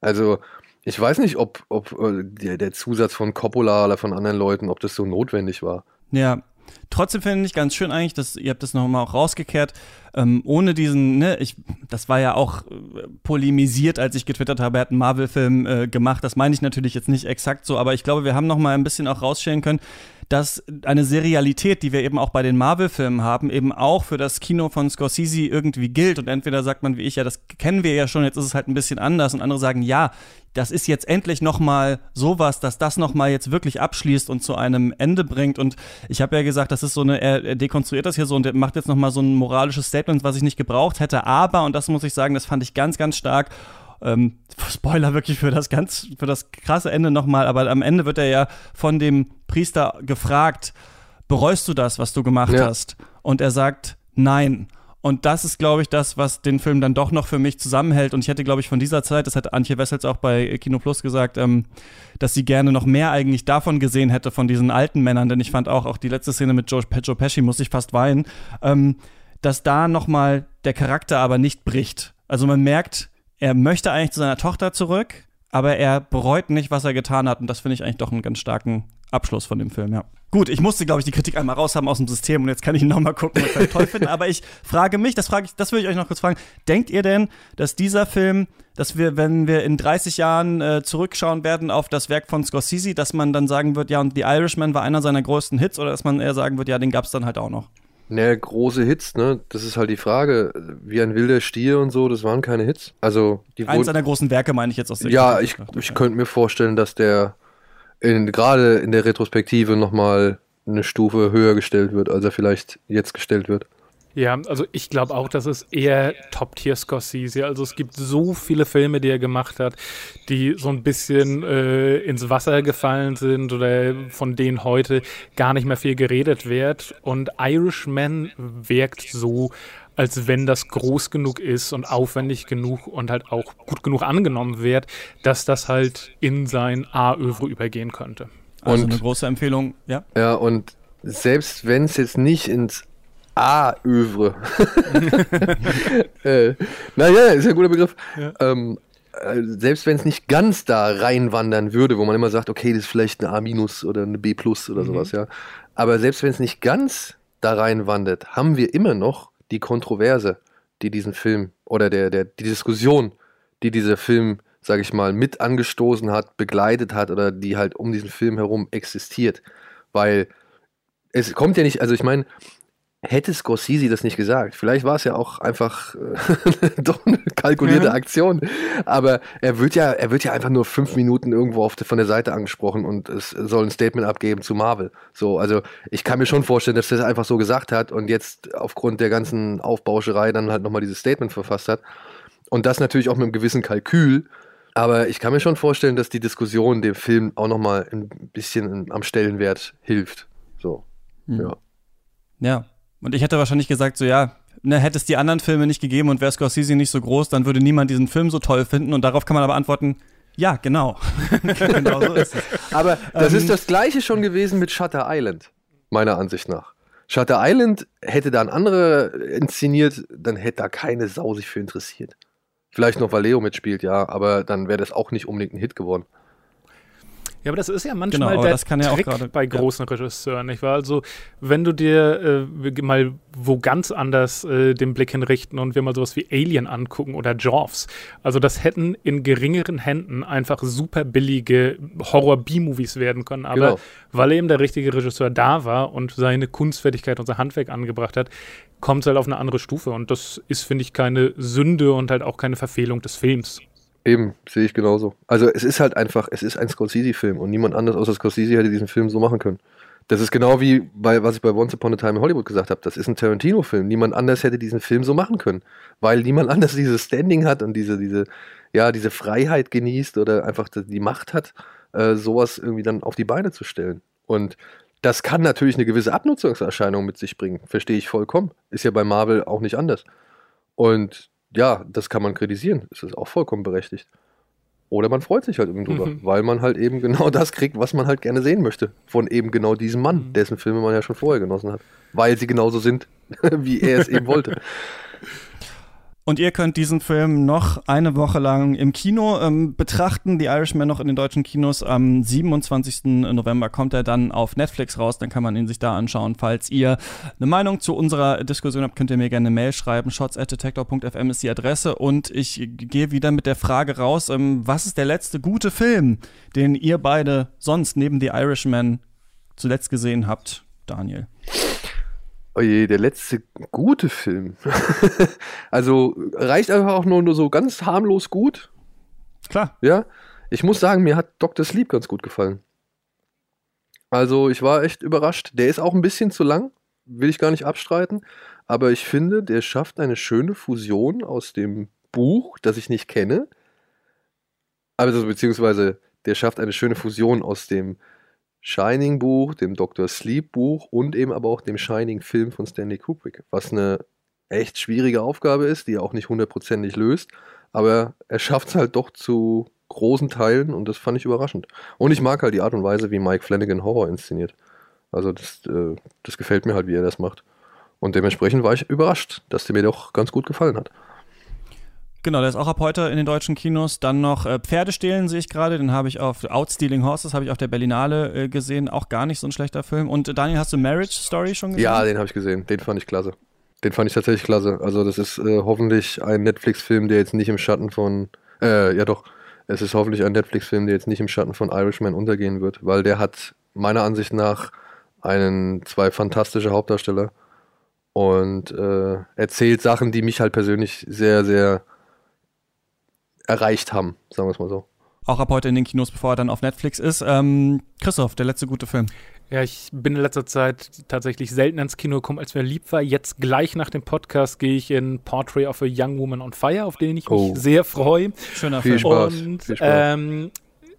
Also, ich weiß nicht, ob, ob äh, der, der Zusatz von Coppola oder von anderen Leuten, ob das so notwendig war. Ja. Trotzdem finde ich ganz schön eigentlich, dass ihr habt das nochmal auch rausgekehrt, ähm, ohne diesen, ne, ich, das war ja auch äh, polemisiert, als ich getwittert habe, er hat einen Marvel-Film äh, gemacht. Das meine ich natürlich jetzt nicht exakt so, aber ich glaube, wir haben nochmal ein bisschen auch rausstellen können, dass eine Serialität, die wir eben auch bei den Marvel-Filmen haben, eben auch für das Kino von Scorsese irgendwie gilt. Und entweder sagt man wie ich, ja, das kennen wir ja schon, jetzt ist es halt ein bisschen anders. Und andere sagen, ja, das ist jetzt endlich noch mal sowas, dass das noch mal jetzt wirklich abschließt und zu einem Ende bringt. Und ich habe ja gesagt, das ist so eine, er, er dekonstruiert das hier so und macht jetzt noch mal so ein moralisches Statement, was ich nicht gebraucht hätte. Aber, und das muss ich sagen, das fand ich ganz, ganz stark, ähm, Spoiler wirklich für das ganz, für das krasse Ende nochmal, aber am Ende wird er ja von dem Priester gefragt, bereust du das, was du gemacht Ja. hast? Und er sagt, nein. Und das ist, glaube ich, das, was den Film dann doch noch für mich zusammenhält. Und ich hätte, glaube ich, von dieser Zeit, das hat Antje Wessels auch bei Kino Plus gesagt, ähm, dass sie gerne noch mehr eigentlich davon gesehen hätte, von diesen alten Männern. Denn ich fand auch, auch die letzte Szene mit Joe, Joe Pesci, muss ich fast weinen, ähm, dass da noch mal der Charakter aber nicht bricht. Also man merkt, er möchte eigentlich zu seiner Tochter zurück, aber er bereut nicht, was er getan hat. Und das finde ich eigentlich doch einen ganz starken Abschluss von dem Film, ja. Gut, ich musste, glaube ich, die Kritik einmal raus haben aus dem System und jetzt kann ich noch mal gucken, was ich toll finde. Aber ich frage mich, das frage ich, das will ich euch noch kurz fragen. Denkt ihr denn, dass dieser Film, dass wir, wenn wir in 30 Jahren äh, zurückschauen werden auf das Werk von Scorsese, dass man dann sagen wird, ja, und The Irishman war einer seiner größten Hits oder dass man eher sagen wird, ja, den gab es dann halt auch noch? Ne, große Hits, ne? Das ist halt die Frage. Wie ein wilder Stier und so, das waren keine Hits. Also, die Eins seiner großen Werke meine ich jetzt aus der Ja, Kritik ich, ich könnte mir vorstellen, dass der gerade in der Retrospektive nochmal eine Stufe höher gestellt wird, als er vielleicht jetzt gestellt wird. Ja, also ich glaube auch, das ist eher Top-Tier Scorsese. Also es gibt so viele Filme, die er gemacht hat, die so ein bisschen äh, ins Wasser gefallen sind oder von denen heute gar nicht mehr viel geredet wird. Und Irishman wirkt so, als wenn das groß genug ist und aufwendig genug und halt auch gut genug angenommen wird, dass das halt in sein A-Övre übergehen könnte. Also Und- eine große Empfehlung, ja. Ja, und selbst wenn es jetzt nicht ins A-Övre. äh, naja, ist ja ein guter Begriff. Ähm, äh, selbst wenn es nicht ganz da reinwandern würde, wo man immer sagt, okay, das ist vielleicht eine A- oder eine B oder sowas, ja. Aber selbst wenn es nicht ganz da reinwandert, haben wir immer noch die Kontroverse, die diesen Film oder der, der, die Diskussion, die dieser Film, sage ich mal, mit angestoßen hat, begleitet hat oder die halt um diesen Film herum existiert. Weil es kommt ja nicht, also ich meine, hätte Scorsese das nicht gesagt. Vielleicht war es ja auch einfach äh, doch eine kalkulierte Mhm. Aktion. Aber er wird ja, er wird ja einfach nur fünf Minuten irgendwo auf der, von der Seite angesprochen und es soll ein Statement abgeben zu Marvel. So, also ich kann mir schon vorstellen, dass er das einfach so gesagt hat und jetzt aufgrund der ganzen Aufbauscherei dann halt nochmal dieses Statement verfasst hat. Und das natürlich auch mit einem gewissen Kalkül. Aber ich kann mir schon vorstellen, dass die Diskussion dem Film auch nochmal ein bisschen am Stellenwert hilft. So, Hm. ja. Ja. Und ich hätte wahrscheinlich gesagt, so ja, ne, hätte es die anderen Filme nicht gegeben und wäre Scorsese nicht so groß, dann würde niemand diesen Film so toll finden. Und darauf kann man aber antworten, ja, genau. genau so ist es. Aber das Ähm, ist das gleiche schon gewesen mit Shutter Island, meiner Ansicht nach. Shutter Island hätte da ein anderer inszeniert, dann hätte da keine Sau sich für interessiert. Vielleicht noch Valeo mitspielt, ja, aber dann wäre das auch nicht unbedingt ein Hit geworden. Ja, aber das ist ja Genau, manchmal aber der das kann ja auch Trick gerade- bei ja. großen Regisseuren, nicht wahr? Also, wenn du dir äh, mal wo ganz anders äh, den Blick hinrichten und wir mal sowas wie Alien angucken oder Jaws, also das hätten in geringeren Händen einfach super billige Horror-B-Movies werden können, aber Genau. weil eben der richtige Regisseur da war und seine Kunstfertigkeit und sein Handwerk angebracht hat, kommt es halt auf eine andere Stufe und das ist, finde ich, keine Sünde und halt auch keine Verfehlung des Films. Eben, sehe ich genauso. Also es ist halt einfach, es ist ein Scorsese-Film und niemand anders außer Scorsese hätte diesen Film so machen können. Das ist genau wie bei, was ich bei Once Upon a Time in Hollywood gesagt habe. Das ist ein Tarantino-Film. Niemand anders hätte diesen Film so machen können, weil niemand anders dieses Standing hat und diese, diese, ja, diese Freiheit genießt oder einfach die Macht hat, äh, sowas irgendwie dann auf die Beine zu stellen. Und das kann natürlich eine gewisse Abnutzungserscheinung mit sich bringen. Verstehe ich vollkommen. Ist ja bei Marvel auch nicht anders. Und ja, das kann man kritisieren. Es ist auch vollkommen berechtigt. Oder man freut sich halt irgendwie drüber, Mhm. weil man halt eben genau das kriegt, was man halt gerne sehen möchte. Von eben genau diesem Mann, Mhm. dessen Filme man ja schon vorher genossen hat. Weil sie genauso sind, wie er es eben wollte. Und ihr könnt diesen Film noch eine Woche lang im Kino ähm, betrachten. Die Irishman noch in den deutschen Kinos. Am 27. November kommt er dann auf Netflix raus. Dann kann man ihn sich da anschauen. Falls ihr eine Meinung zu unserer Diskussion habt, könnt ihr mir gerne eine Mail schreiben. shots.detector.fm ist die Adresse. Und ich gehe wieder mit der Frage raus, ähm, was ist der letzte gute Film, den ihr beide sonst neben The Irishman zuletzt gesehen habt, Daniel? Oje, Oh der letzte gute Film. also reicht einfach auch nur, nur so ganz harmlos gut. Klar. Ja, ich muss sagen, mir hat Dr. Sleep ganz gut gefallen. Also, ich war echt überrascht. Der ist auch ein bisschen zu lang, will ich gar nicht abstreiten. Aber ich finde, der schafft eine schöne Fusion aus dem Buch, das ich nicht kenne. Also, beziehungsweise, der schafft eine schöne Fusion aus dem Shining-Buch, dem Dr. Sleep-Buch und eben aber auch dem Shining-Film von Stanley Kubrick. Was eine echt schwierige Aufgabe ist, die er auch nicht hundertprozentig löst. Aber er schafft es halt doch zu großen Teilen und das fand ich überraschend. Und ich mag halt die Art und Weise, wie Mike Flanagan Horror inszeniert. Also das, äh, das gefällt mir halt, wie er das macht. Und dementsprechend war ich überrascht, dass der mir doch ganz gut gefallen hat. Genau, der ist auch ab heute in den deutschen Kinos. Dann noch äh, Pferde stehlen sehe ich gerade. Den habe ich auf Outstealing Horses, habe ich auf der Berlinale äh, gesehen. Auch gar nicht so ein schlechter Film. Und äh, Daniel, hast du Marriage Story schon gesehen? Ja, den habe ich gesehen. Den fand ich klasse. Den fand ich tatsächlich klasse. Also das ist äh, hoffentlich ein Netflix-Film, der jetzt nicht im Schatten von, äh, ja doch, es ist hoffentlich ein Netflix-Film, der jetzt nicht im Schatten von Irishman untergehen wird, weil der hat meiner Ansicht nach einen, zwei fantastische Hauptdarsteller und äh, erzählt Sachen, die mich halt persönlich sehr, sehr erreicht haben, sagen wir es mal so. Auch ab heute in den Kinos, bevor er dann auf Netflix ist. Ähm, Christoph, der letzte gute Film. Ja, ich bin in letzter Zeit tatsächlich selten ins Kino gekommen, als mir lieb war. Jetzt gleich nach dem Podcast gehe ich in Portrait of a Young Woman on Fire, auf den ich mich Oh. sehr freue. Schöner Viel Film. Spaß. Und viel Spaß. ähm,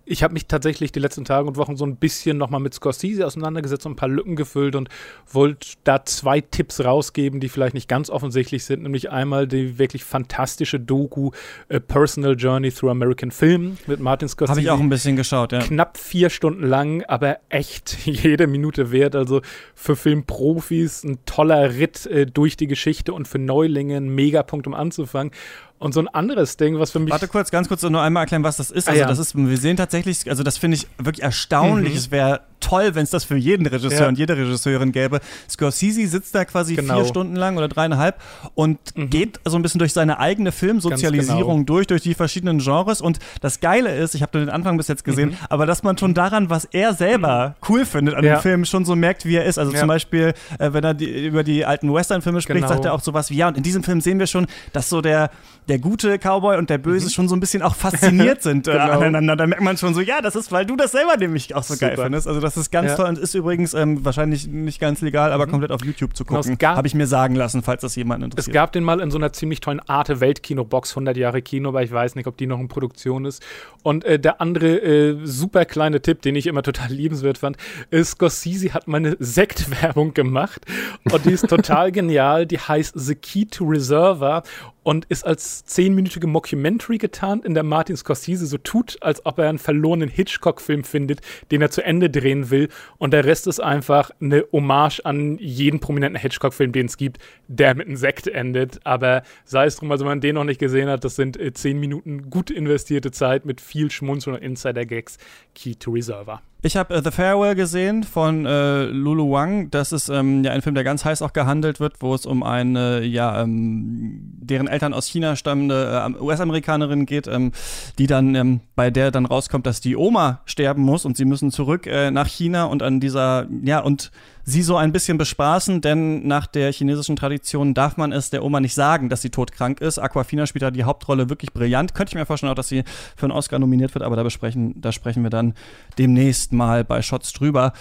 ich habe mich tatsächlich die letzten Tage und Wochen so ein bisschen nochmal mit Scorsese auseinandergesetzt und ein paar Lücken gefüllt und wollte da zwei Tipps rausgeben, die vielleicht nicht ganz offensichtlich sind. Nämlich einmal die wirklich fantastische Doku A Personal Journey Through American Film mit Martin Scorsese Habe ich auch ein bisschen geschaut, ja. knapp vier Stunden lang, aber echt jede Minute wert. Also für Filmprofis ein toller Ritt äh, durch die Geschichte und für Neulinge ein Megapunkt, um anzufangen. Und so ein anderes Ding, was für mich. Warte kurz, ganz kurz nur einmal erklären, was das ist. Ah, Also, ja. das ist, wir sehen tatsächlich, also das finde ich wirklich erstaunlich. Mhm. Es wäre toll, wenn es das für jeden Regisseur Ja. und jede Regisseurin gäbe. Scorsese sitzt da quasi Genau. vier Stunden lang oder dreieinhalb und Mhm. geht so ein bisschen durch seine eigene Filmsozialisierung genau. durch, durch die verschiedenen Genres. Und das Geile ist, ich habe nur den Anfang bis jetzt gesehen, aber dass man schon daran, was er selber cool findet an Mhm. Ja. dem Film, schon so merkt, wie er ist. Also zum Beispiel, äh, wenn er die, über die alten Western-Filme spricht, Genau. sagt er auch sowas wie, ja, und in diesem Film sehen wir schon, dass so der, der gute Cowboy und der Böse schon so ein bisschen auch fasziniert sind äh, Mhm. Genau. aneinander. Da merkt man schon so, ja, das ist, weil du das selber nämlich auch so geil Super. findest. Also das ist ganz Ja. toll und ist übrigens ähm, wahrscheinlich nicht ganz legal, aber komplett auf YouTube zu Genau, es gucken. gab- Habe ich mir sagen lassen, falls das jemanden Es interessiert. gab den mal in so einer ziemlich tollen Arte Weltkino-Box, 100 Jahre Kino, aber ich weiß nicht, ob die noch in Produktion ist. Und äh, der andere äh, super kleine Tipp, den ich immer total liebenswert fand, ist, Scorsese hat mal eine Sektwerbung gemacht und die ist total genial. Die heißt The Key to Reserva und ist als zehnminütige Mockumentary getarnt, in der Martin Scorsese so tut, als ob er einen verlorenen Hitchcock-Film findet, den er zu Ende drehen will. Und der Rest ist einfach eine Hommage an jeden prominenten Hitchcock-Film, den es gibt, der mit einem Sekt endet. Aber sei es drum, also wenn man den noch nicht gesehen hat, das sind äh, zehn Minuten gut investierte Zeit mit viel Schmunzeln und Insider-Gags. Key to Reserva. Ich habe äh, The Farewell gesehen von äh, Lulu Wang. Das ist ähm, ja ein Film, der ganz heiß auch gehandelt wird, wo es um eine, ja, ähm, deren Eltern aus China stammende äh, US-Amerikanerin geht, ähm, die dann, ähm, bei der dann rauskommt, dass die Oma sterben muss und sie müssen zurück äh, nach China und an dieser, ja, und sie so ein bisschen bespaßen, denn nach der chinesischen Tradition darf man es der Oma nicht sagen, dass sie todkrank ist. Aquafina spielt da die Hauptrolle wirklich brillant. Könnte ich mir vorstellen auch, dass sie für einen Oscar nominiert wird, aber da besprechen, da sprechen wir dann demnächst mal bei Shots drüber.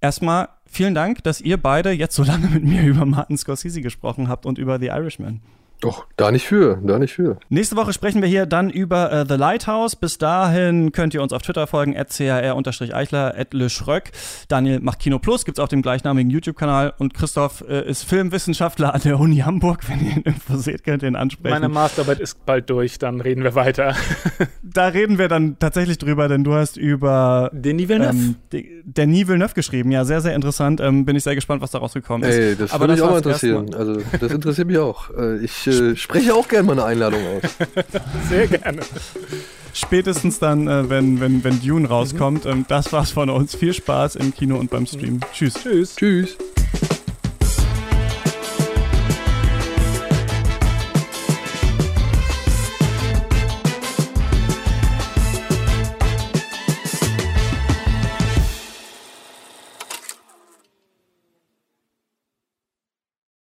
Erstmal vielen Dank, dass ihr beide jetzt so lange mit mir über Martin Scorsese gesprochen habt und über The Irishman. Doch, da nicht für, da nicht für. Nächste Woche sprechen wir hier dann über äh, The Lighthouse. Bis dahin könnt ihr uns auf Twitter folgen, chr-eichler, Le Schröck. Daniel macht Kino Plus, gibt's auf dem gleichnamigen YouTube-Kanal. Und Christoph äh, ist Filmwissenschaftler an der Uni Hamburg. Wenn ihr ihn irgendwo seht, könnt ihr ihn ansprechen. Meine Masterarbeit ist bald durch, dann reden wir weiter. da reden wir dann tatsächlich drüber, denn du hast über Denis Villeneuve. ähm, Nie Villeneuve geschrieben. Ja, sehr, sehr interessant. Ähm, bin ich sehr gespannt, was da rausgekommen ist. Ey, das würde mich auch interessieren. Also, das interessiert mich auch. Äh, Ich äh, spreche auch gerne mal eine Einladung aus. Sehr gerne. Spätestens dann, äh, wenn, wenn, wenn Dune rauskommt. Ähm, das war's von uns. Viel Spaß im Kino und beim Stream. Tschüss. Tschüss. Tschüss.